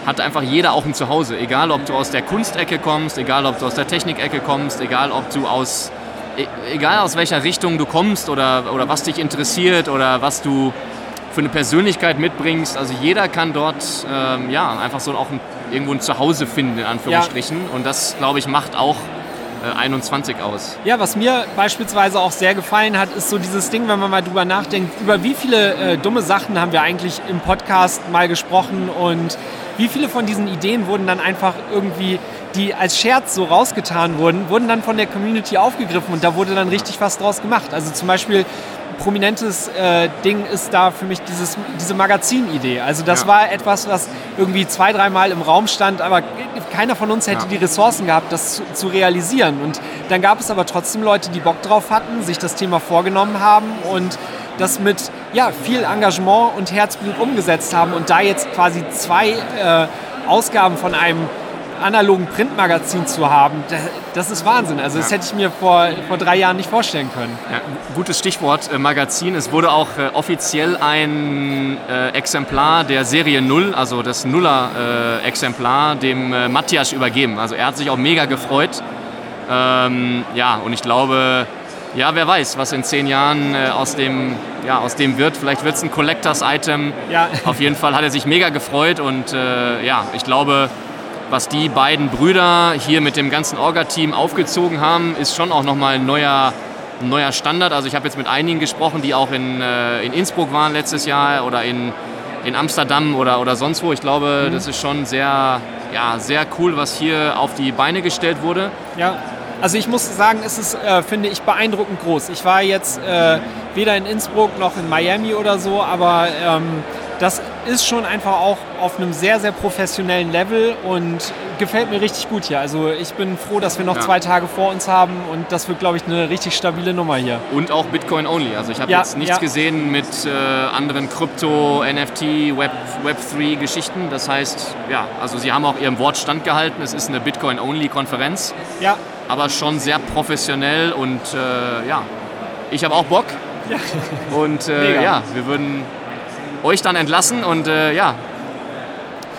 hat einfach jeder auch ein Zuhause. Egal, ob du aus der Kunstecke kommst, egal, ob du aus der Technikecke kommst, egal, ob du aus, e, egal aus welcher Richtung du kommst oder, oder was dich interessiert oder was du für eine Persönlichkeit mitbringst. Also jeder kann dort ähm, ja, einfach so auch ein, irgendwo ein Zuhause finden, in Anführungsstrichen. Ja. Und das, glaube ich, macht auch 21 äh, aus. Ja, was mir beispielsweise auch sehr gefallen hat, ist so dieses Ding, wenn man mal drüber nachdenkt, über wie viele äh, dumme Sachen haben wir eigentlich im Podcast mal gesprochen und wie viele von diesen Ideen wurden dann einfach irgendwie, die als Scherz so rausgetan wurden, wurden dann von der Community aufgegriffen und da wurde dann richtig was draus gemacht. Also zum Beispiel prominentes äh, Ding ist da für mich dieses, diese Magazin-Idee. Also das ja. war etwas, was irgendwie zwei, dreimal im Raum stand, aber keiner von uns hätte ja. die Ressourcen gehabt, das zu, zu, realisieren. Und dann gab es aber trotzdem Leute, die Bock drauf hatten, sich das Thema vorgenommen haben und das mit ja, viel Engagement und Herzblut umgesetzt haben und da jetzt quasi zwei äh, Ausgaben von einem analogen Printmagazin zu haben, das ist Wahnsinn. Also das hätte ich mir vor, vor drei Jahren nicht vorstellen können. Ja, gutes Stichwort äh, Magazin. Es wurde auch äh, offiziell ein äh, Exemplar der Serie Null, also das Nuller-Exemplar, äh, dem äh, Matthias übergeben. Also er hat sich auch mega gefreut. Ähm, ja, und ich glaube, ja, wer weiß, was in zehn Jahren äh, aus, dem, ja, aus dem wird. Vielleicht wird es ein Collectors-Item. Ja. Auf jeden Fall hat er sich mega gefreut und ja, ich glaube, was die beiden Brüder hier mit dem ganzen Orga-Team aufgezogen haben, ist schon auch nochmal ein neuer, ein neuer Standard. Also ich habe jetzt mit einigen gesprochen, die auch in, äh, in Innsbruck waren letztes Jahr oder in, in Amsterdam oder, oder sonst wo. Ich glaube, mhm. das ist schon sehr, ja, sehr cool, was hier auf die Beine gestellt wurde. Ja. Also ich muss sagen, es ist, äh, finde ich, beeindruckend groß. Ich war jetzt äh, weder in Innsbruck noch in Miami oder so, aber ähm, das ist schon einfach auch auf einem sehr, sehr professionellen Level und gefällt mir richtig gut hier. Also ich bin froh, dass wir noch ja. zwei Tage vor uns haben und das wird, glaube ich, eine richtig stabile Nummer hier. Und auch Bitcoin only. Also ich habe ja, jetzt nichts ja. gesehen mit äh, anderen Krypto, NFT, Web, Web3 Geschichten. Das heißt, ja, also sie haben auch ihrem Wort standgehalten. Es ist eine Bitcoin only Konferenz. Ja. Aber schon sehr professionell und äh, ja, ich habe auch Bock. Ja. Und äh, ja, wir würden euch dann entlassen und äh, ja,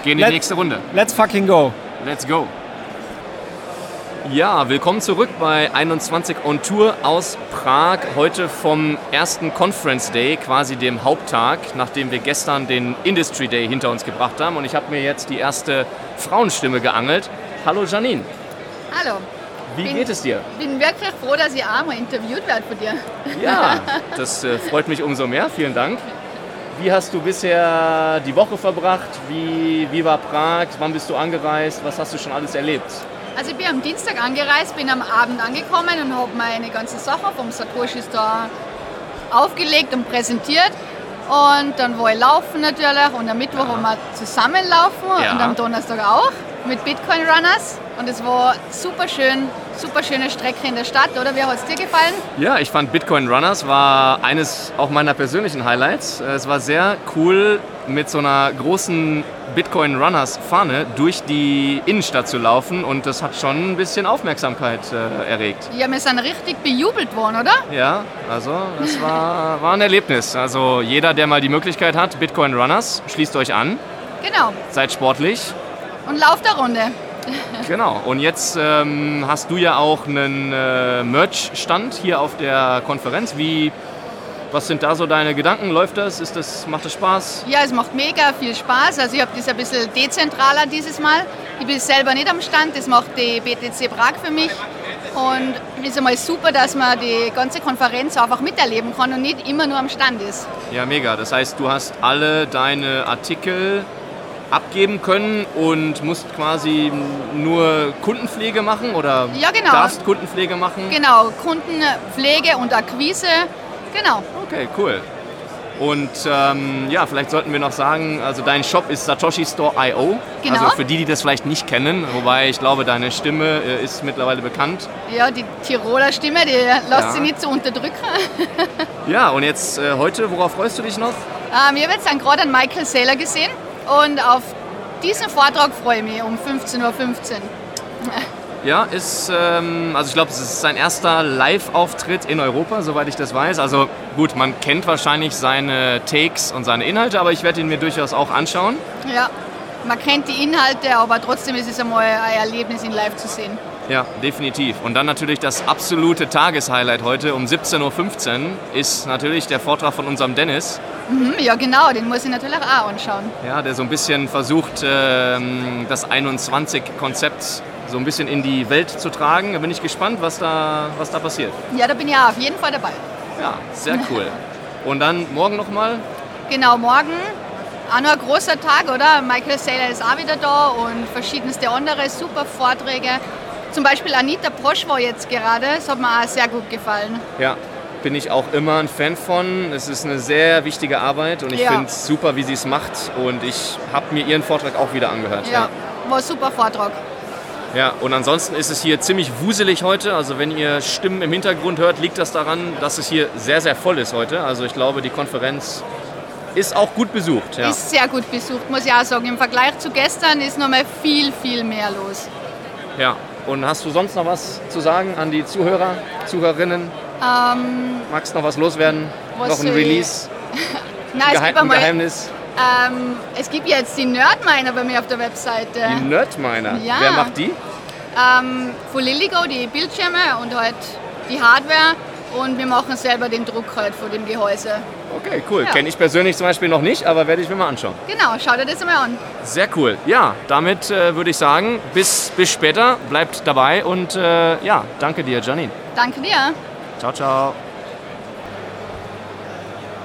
gehen in die Let, nächste Runde. Let's fucking go. Let's go. Ja, willkommen zurück bei 21 on Tour aus Prag. Heute vom ersten Conference Day, quasi dem Haupttag, nachdem wir gestern den Industry Day hinter uns gebracht haben. Und ich habe mir jetzt die erste Frauenstimme geangelt. Hallo Janine. Hallo. Wie bin, geht es dir? Ich bin wirklich froh, dass ich auch mal interviewt werde von dir. Ja, das äh, freut mich umso mehr. Vielen Dank. Wie hast du bisher die Woche verbracht? Wie, wie war Prag? Wann bist du angereist? Was hast du schon alles erlebt? Also ich bin am Dienstag angereist, bin am Abend angekommen und habe meine ganze Sache vom Satoshi Store aufgelegt und präsentiert. Und dann war ich laufen natürlich und am Mittwoch ja. haben wir zusammenlaufen ja. und am Donnerstag auch mit Bitcoin Runners. Und es war super schön, super schöne Strecke in der Stadt, oder? Wie hat es dir gefallen? Ja, ich fand Bitcoin Runners war eines auch meiner persönlichen Highlights. Es war sehr cool, mit so einer großen Bitcoin Runners Fahne durch die Innenstadt zu laufen und das hat schon ein bisschen Aufmerksamkeit äh, erregt. Ja, wir sind richtig bejubelt worden, oder? Ja, also das war, war ein Erlebnis. Also jeder, der mal die Möglichkeit hat, Bitcoin Runners, schließt euch an. Genau. Seid sportlich. Und lauft der Runde. Genau, und jetzt ähm, hast du ja auch einen äh, Merch-Stand hier auf der Konferenz. Wie, was sind da so deine Gedanken? Läuft das? Ist das macht das Spaß? Ja, es macht mega viel Spaß. Also ich habe das ein bisschen dezentraler dieses Mal. Ich bin selber nicht am Stand, das macht die BTC Prag für mich. Und es ist einmal super, dass man die ganze Konferenz einfach miterleben kann und nicht immer nur am Stand ist. Ja, mega. Das heißt, du hast alle deine Artikel abgeben können und musst quasi nur Kundenpflege machen oder ja, genau. darfst Kundenpflege machen? Genau, Kundenpflege und Akquise, genau. Okay, cool. Und ähm, ja, vielleicht sollten wir noch sagen, also dein Shop ist Satoshi Store.io. Genau. Also für die, die das vielleicht nicht kennen, wobei ich glaube, deine Stimme äh, ist mittlerweile bekannt. Ja, die Tiroler Stimme, die lässt ja. sich nicht so unterdrücken. ja, und jetzt äh, heute, worauf freust du dich noch? Ähm, ich habe jetzt gerade einen Michael Saylor gesehen. Und auf diesen Vortrag freue ich mich um 15.15 Uhr. Ja, ist, ähm, also ich glaube, es ist sein erster Live-Auftritt in Europa, soweit ich das weiß. Also gut, man kennt wahrscheinlich seine Takes und seine Inhalte, aber ich werde ihn mir durchaus auch anschauen. Ja, man kennt die Inhalte, aber trotzdem ist es einmal ein Erlebnis, ihn live zu sehen. Ja, definitiv. Und dann natürlich das absolute Tageshighlight heute um 17.15 Uhr ist natürlich der Vortrag von unserem Dennis. Mhm, ja, genau, den muss ich natürlich auch anschauen. Ja, der so ein bisschen versucht, ähm, das 21-Konzept so ein bisschen in die Welt zu tragen. Da bin ich gespannt, was da, was da passiert. Ja, da bin ich auf jeden Fall dabei. Ja, sehr cool. Und dann morgen nochmal? Genau, morgen auch noch ein großer Tag, oder? Michael Saylor ist auch wieder da und verschiedenste andere super Vorträge. Zum Beispiel Anita Prosch war jetzt gerade, das hat mir auch sehr gut gefallen. Ja, bin ich auch immer ein Fan von. Es ist eine sehr wichtige Arbeit und ich ja. finde es super, wie sie es macht. Und ich habe mir ihren Vortrag auch wieder angehört. Ja, ja, war ein super Vortrag. Ja, und ansonsten ist es hier ziemlich wuselig heute. Also wenn ihr Stimmen im Hintergrund hört, liegt das daran, dass es hier sehr, sehr voll ist heute. Also ich glaube, die Konferenz ist auch gut besucht. Ja. Ist sehr gut besucht, muss ich auch sagen. Im Vergleich zu gestern ist noch mal viel, viel mehr los. Ja, und hast du sonst noch was zu sagen an die Zuhörer, Zuhörerinnen? Ähm, Magst du noch was loswerden? noch ein Release? Nein, Geheim, ein Geheimnis? Ähm, es gibt jetzt die Nerdminer bei mir auf der Webseite. Die Nerdminer? Ja. Wer macht die? Ähm, von Liligo, die Bildschirme und halt die Hardware. Und wir machen selber den Druck halt vor dem Gehäuse. Okay, cool. Ja. Kenne ich persönlich zum Beispiel noch nicht, aber werde ich mir mal anschauen. Genau, schau dir das mal an. Sehr cool. Ja, damit äh, würde ich sagen, bis, bis später. Bleibt dabei und äh, ja, danke dir, Janine. Danke dir. Ciao, ciao.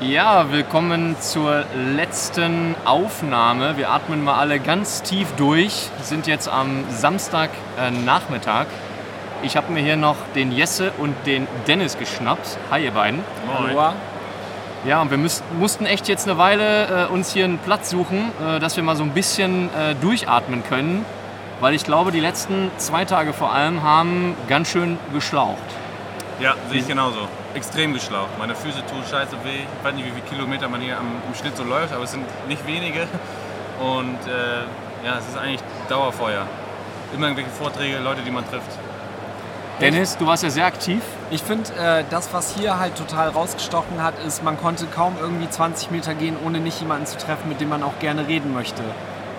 Ja, willkommen zur letzten Aufnahme. Wir atmen mal alle ganz tief durch. Wir sind jetzt am Samstagnachmittag. Äh, ich habe mir hier noch den Jesse und den Dennis geschnappt. Hi, ihr beiden. Moin. Ja, und wir müssten, mussten echt jetzt eine Weile äh, uns hier einen Platz suchen, äh, dass wir mal so ein bisschen äh, durchatmen können. Weil ich glaube, die letzten zwei Tage vor allem haben ganz schön geschlaucht. Ja, sehe ich genauso. Extrem geschlaucht. Meine Füße tun scheiße weh. Ich weiß nicht, wie viele Kilometer man hier am, im Schnitt so läuft, aber es sind nicht wenige. Und äh, ja, es ist eigentlich Dauerfeuer. Immer irgendwelche Vorträge, Leute, die man trifft. Dennis, du warst ja sehr aktiv. Ich finde, äh, das, was hier halt total rausgestochen hat, ist, man konnte kaum irgendwie 20 Meter gehen, ohne nicht jemanden zu treffen, mit dem man auch gerne reden möchte.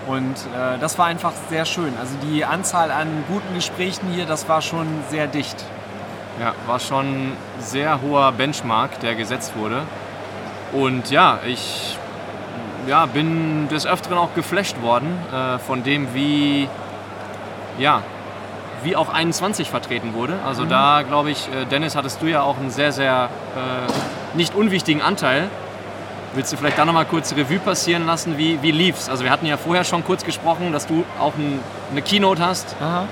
Und äh, das war einfach sehr schön. Also die Anzahl an guten Gesprächen hier, das war schon sehr dicht. Ja, war schon ein sehr hoher Benchmark, der gesetzt wurde. Und ja, ich ja, bin des Öfteren auch geflasht worden äh, von dem, wie, ja, wie auch 21 vertreten wurde. Also mhm. da glaube ich, äh, Dennis, hattest du ja auch einen sehr, sehr äh, nicht unwichtigen Anteil. Willst du vielleicht da nochmal kurz Revue passieren lassen, wie, wie lief's? Also wir hatten ja vorher schon kurz gesprochen, dass du auch ein, eine Keynote hast. Aha.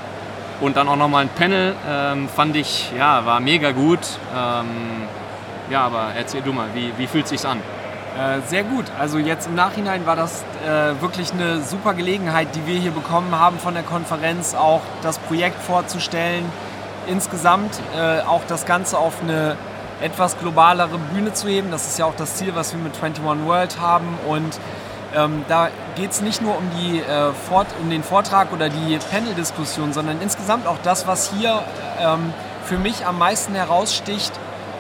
Und dann auch nochmal ein Panel, ähm, fand ich, ja, war mega gut. Ähm, ja, aber erzähl du mal, wie, wie fühlt es sich an? Äh, sehr gut. Also jetzt im Nachhinein war das äh, wirklich eine super Gelegenheit, die wir hier bekommen haben von der Konferenz, auch das Projekt vorzustellen. Insgesamt äh, auch das Ganze auf eine etwas globalere Bühne zu heben. Das ist ja auch das Ziel, was wir mit 21 World haben. Und ähm, da geht es nicht nur um, die, äh, Fort, um den Vortrag oder die Panel-Diskussion, sondern insgesamt auch das, was hier ähm, für mich am meisten heraussticht,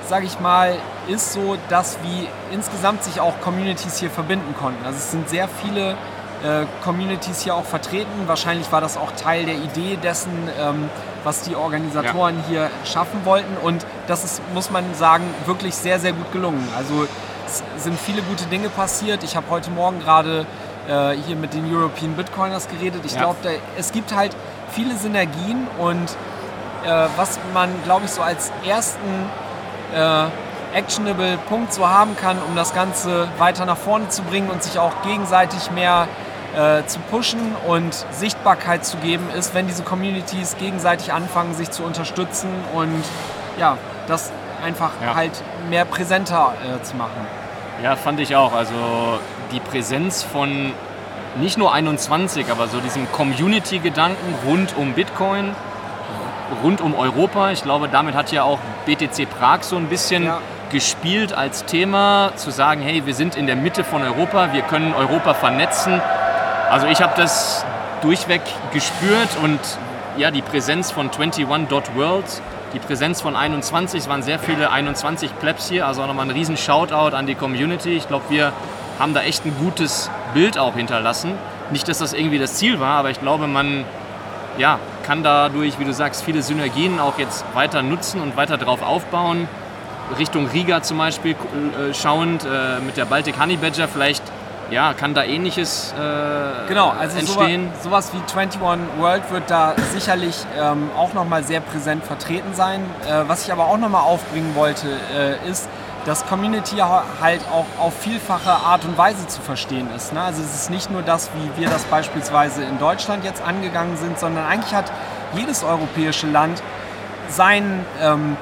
sage ich mal, ist so, dass wie insgesamt sich auch Communities hier verbinden konnten. Also es sind sehr viele äh, Communities hier auch vertreten. Wahrscheinlich war das auch Teil der Idee dessen, ähm, was die Organisatoren ja. hier schaffen wollten. Und das ist, muss man sagen, wirklich sehr, sehr gut gelungen. Also es sind viele gute Dinge passiert. Ich habe heute Morgen gerade äh, hier mit den European Bitcoiners geredet. Ich ja. glaube, es gibt halt viele Synergien und äh, was man, glaube ich, so als ersten äh, actionable Punkt so haben kann, um das Ganze weiter nach vorne zu bringen und sich auch gegenseitig mehr äh, zu pushen und Sichtbarkeit zu geben, ist, wenn diese Communities gegenseitig anfangen, sich zu unterstützen und ja, das einfach ja. halt mehr präsenter äh, zu machen. Ja, fand ich auch. Also die Präsenz von nicht nur 21, aber so diesem Community-Gedanken rund um Bitcoin, rund um Europa. Ich glaube, damit hat ja auch BTC Prag so ein bisschen ja. gespielt als Thema, zu sagen, hey, wir sind in der Mitte von Europa, wir können Europa vernetzen. Also ich habe das durchweg gespürt und ja, die Präsenz von 21.world, die Präsenz von 21, es waren sehr viele 21 Plebs hier, also nochmal ein riesen Shoutout an die Community. Ich glaube, wir haben da echt ein gutes Bild auch hinterlassen. Nicht, dass das irgendwie das Ziel war, aber ich glaube, man ja, kann dadurch, wie du sagst, viele Synergien auch jetzt weiter nutzen und weiter drauf aufbauen. Richtung Riga zum Beispiel äh, schauend, äh, mit der Baltic Honey Badger vielleicht ja, kann da ähnliches äh, genau, also entstehen? Sowas, sowas wie 21 World wird da sicherlich ähm, auch nochmal sehr präsent vertreten sein. Äh, was ich aber auch nochmal aufbringen wollte, äh, ist, dass Community halt auch auf vielfache Art und Weise zu verstehen ist. Ne? Also es ist nicht nur das, wie wir das beispielsweise in Deutschland jetzt angegangen sind, sondern eigentlich hat jedes europäische Land sein, ähm,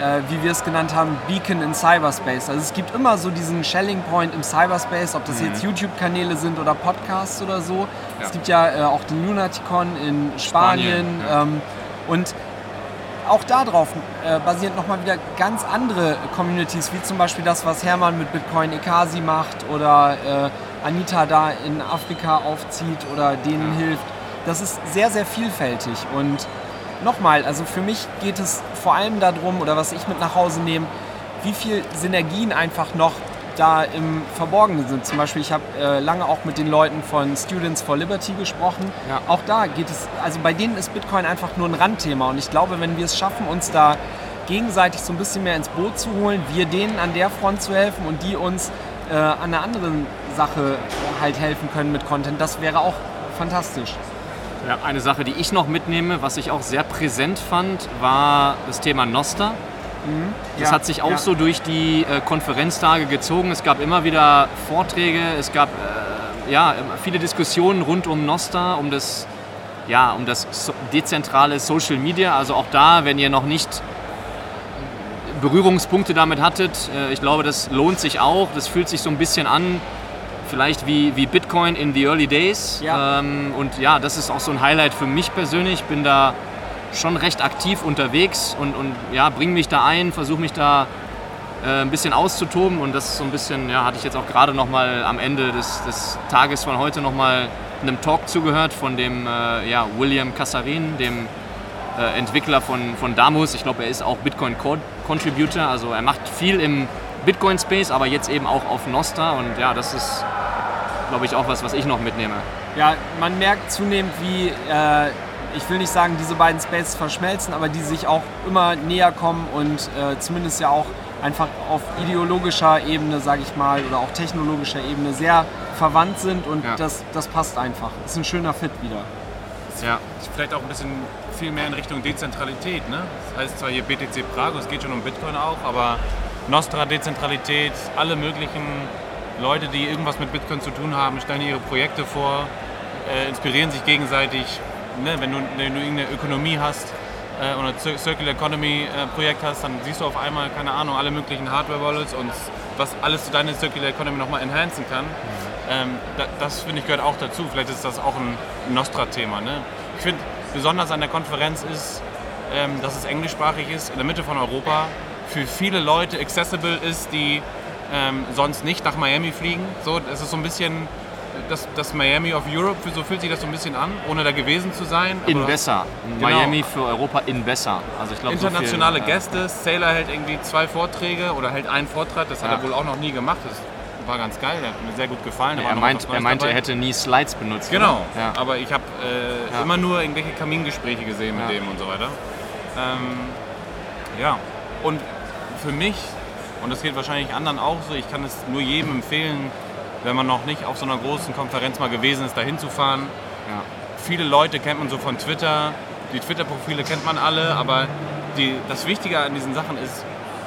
äh, wie wir es genannt haben, Beacon in Cyberspace. Also es gibt immer so diesen Shelling Point im Cyberspace, ob das mhm. jetzt YouTube-Kanäle sind oder Podcasts oder so. Ja. Es gibt ja äh, auch den Lunaticon in Spanien. Spanien ja. ähm, und auch darauf äh, basieren nochmal wieder ganz andere Communities, wie zum Beispiel das, was Hermann mit Bitcoin Ekasi macht oder äh, Anita da in Afrika aufzieht oder denen hilft. Das ist sehr, sehr vielfältig. Und nochmal, also für mich geht es vor allem darum, oder was ich mit nach Hause nehme, wie viel Synergien einfach noch da im Verborgenen sind. Zum Beispiel, ich habe äh, lange auch mit den Leuten von Students for Liberty gesprochen. Ja. Auch da geht es, also bei denen ist Bitcoin einfach nur ein Randthema. Und ich glaube, wenn wir es schaffen, uns da gegenseitig so ein bisschen mehr ins Boot zu holen, wir denen an der Front zu helfen und die uns äh, an einer anderen Sache halt helfen können mit Content, das wäre auch fantastisch. Ja, eine Sache, die ich noch mitnehme, was ich auch sehr präsent fand, war das Thema Noster. Mhm. Das ja, hat sich auch ja. so durch die äh, Konferenztage gezogen. Es gab immer wieder Vorträge, es gab äh, ja, viele Diskussionen rund um Nostar, um das, ja, um das so dezentrale Social Media. Also auch da, wenn ihr noch nicht Berührungspunkte damit hattet, äh, ich glaube, das lohnt sich auch. Das fühlt sich so ein bisschen an, vielleicht wie, wie Bitcoin in the early days. Ja. Ähm, und ja, das ist auch so ein Highlight für mich persönlich. Ich bin da schon recht aktiv unterwegs und, und ja, bringe mich da ein, versuche mich da äh, ein bisschen auszutoben und das ist so ein bisschen, ja, hatte ich jetzt auch gerade noch mal am Ende des, des Tages von heute noch mal einem Talk zugehört von dem äh, ja, William Kassarin, dem äh, Entwickler von, von Damus. Ich glaube, er ist auch Bitcoin Contributor, also er macht viel im Bitcoin Space, aber jetzt eben auch auf Nostra und ja, das ist, glaube ich, auch was, was ich noch mitnehme. Ja, man merkt zunehmend, wie äh, ich will nicht sagen, diese beiden Spaces verschmelzen, aber die sich auch immer näher kommen und äh, zumindest ja auch einfach auf ideologischer Ebene, sage ich mal, oder auch technologischer Ebene sehr verwandt sind und ja. das, das passt einfach. Das ist ein schöner Fit wieder. Ja. Vielleicht auch ein bisschen viel mehr in Richtung Dezentralität. Ne? Das heißt zwar hier BTC Prag, es geht schon um Bitcoin auch, aber Nostra Dezentralität, alle möglichen Leute, die irgendwas mit Bitcoin zu tun haben, stellen ihre Projekte vor, äh, inspirieren sich gegenseitig, ne, wenn, du, wenn du irgendeine Ökonomie hast äh, oder Circular Economy äh, Projekt hast, dann siehst du auf einmal, keine Ahnung, alle möglichen Hardware-Wallets und was alles zu deiner Circular Economy nochmal enhancen kann. Ähm, da, das finde ich gehört auch dazu. Vielleicht ist das auch ein Nostra-Thema. Ne? Ich finde, besonders an der Konferenz ist, ähm, dass es englischsprachig ist, in der Mitte von Europa, für viele Leute accessible ist, die ähm, sonst nicht nach Miami fliegen. So, es ist so ein bisschen das, das Miami of Europe, so fühlt sich das so ein bisschen an, ohne da gewesen zu sein. in besser. Genau. Miami für Europa in besser. Also ich glaub, Internationale so viel, Gäste, Sailor hält irgendwie zwei Vorträge oder hält einen Vortrag, das ja. hat er wohl auch noch nie gemacht. Das war ganz geil, der hat mir sehr gut gefallen. Ja, er, meint, er meinte, er hätte nie Slides benutzt. Genau, ja. aber ich habe äh, ja. immer nur irgendwelche Kamingespräche gesehen mit dem und so weiter. Ähm, ja, und für mich, und das geht wahrscheinlich anderen auch so, ich kann es nur jedem empfehlen, wenn man noch nicht auf so einer großen Konferenz mal gewesen ist, da hinzufahren. Ja. Viele Leute kennt man so von Twitter, die Twitter-Profile kennt man alle, aber die, das Wichtige an diesen Sachen ist,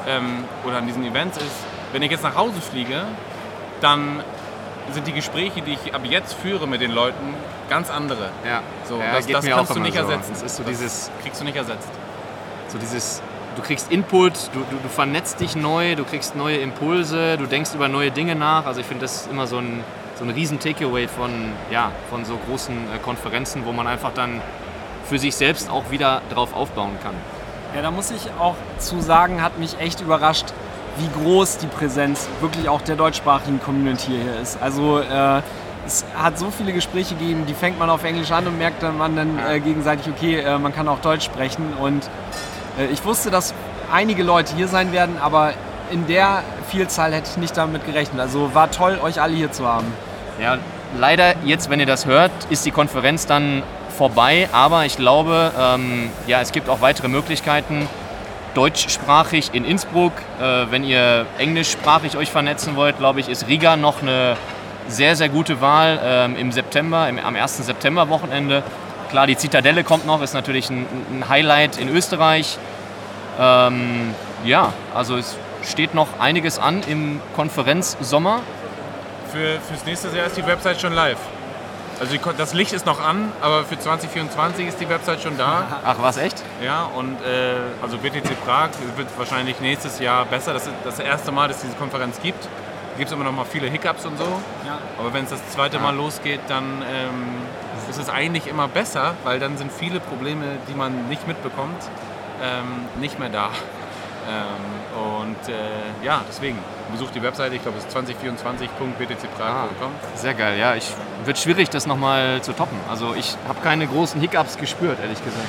ähm, oder an diesen Events ist, wenn ich jetzt nach Hause fliege, dann sind die Gespräche, die ich ab jetzt führe mit den Leuten, ganz andere. Ja. So, ja, das, das kannst du nicht so. ersetzen. Das so dieses, kriegst du nicht ersetzt. So dieses, du kriegst Input, du, du, du, vernetzt dich neu, du kriegst neue Impulse, du denkst über neue Dinge nach. Also ich finde, das ist immer so ein, so ein riesen Takeaway von, ja, von so großen äh, Konferenzen, wo man einfach dann für sich selbst auch wieder drauf aufbauen kann. Ja, da muss ich auch zu sagen, hat mich echt überrascht, wie groß die Präsenz wirklich auch der deutschsprachigen Community hier ist. Also äh, es hat so viele Gespräche gegeben, die fängt man auf Englisch an und merkt dann man dann äh, gegenseitig, okay, äh, man kann auch Deutsch sprechen. Und ich wusste, dass einige Leute hier sein werden, aber in der Vielzahl hätte ich nicht damit gerechnet. Also war toll, euch alle hier zu haben. Ja, leider jetzt, wenn ihr das hört, ist die Konferenz dann vorbei, aber ich glaube, ähm, ja, es gibt auch weitere Möglichkeiten deutschsprachig in Innsbruck. Äh, wenn ihr englischsprachig euch vernetzen wollt, glaube ich, ist Riga noch eine sehr, sehr gute Wahl ähm, im September, im, am 1. September-Wochenende. Klar, die Zitadelle kommt noch, ist natürlich ein, ein Highlight in Österreich. Ähm, ja, also es steht noch einiges an im Konferenzsommer. Für, fürs nächste Jahr ist die Website schon live. Also das Licht ist noch an, aber für 2024 ist die Website schon da. Ach was, echt? Ja, und äh, also BTC Prag wird wahrscheinlich nächstes Jahr besser. Das ist das erste Mal, dass es diese Konferenz gibt. Da gibt es immer noch mal viele Hiccups und so. Ja. Aber wenn es das zweite Mal losgeht, dann ähm, ist es eigentlich immer besser, weil dann sind viele Probleme, die man nicht mitbekommt, ähm, nicht mehr da. Ähm, und äh, ja, deswegen besucht die Webseite, ich glaube es ist 2024.btcprag.com. Ah, sehr geil, ja. Ich, wird schwierig, das nochmal zu toppen. Also ich habe keine großen Hiccups gespürt, ehrlich gesagt.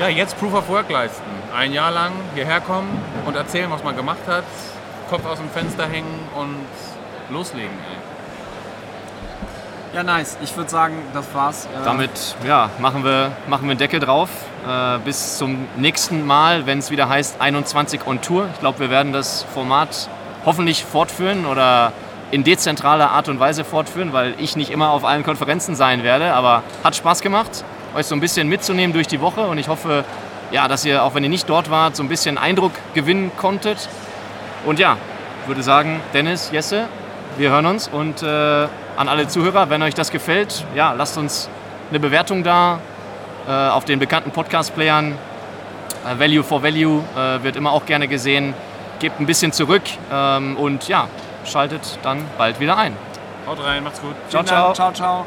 Ja, jetzt Proof of Work leisten. Ein Jahr lang hierher kommen und erzählen, was man gemacht hat, Kopf aus dem Fenster hängen und loslegen. Ey. Ja, nice. Ich würde sagen, das war's. Äh, Damit ja, machen, wir, machen wir einen Deckel drauf. Äh, bis zum nächsten Mal, wenn es wieder heißt 21 on Tour. Ich glaube, wir werden das Format hoffentlich fortführen oder in dezentraler Art und Weise fortführen, weil ich nicht immer auf allen Konferenzen sein werde. Aber hat Spaß gemacht, euch so ein bisschen mitzunehmen durch die Woche und ich hoffe, ja, dass ihr, auch wenn ihr nicht dort wart, so ein bisschen Eindruck gewinnen konntet. Und ja, würde sagen, Dennis, Jesse, wir hören uns und äh, an alle Zuhörer, wenn euch das gefällt, ja, lasst uns eine Bewertung da äh, auf den bekannten Podcast-Playern. Äh, Value for Value äh, wird immer auch gerne gesehen. Gebt ein bisschen zurück ähm, und ja, schaltet dann bald wieder ein. Haut rein, macht's gut. Ciao, ciao. Ciao, ciao.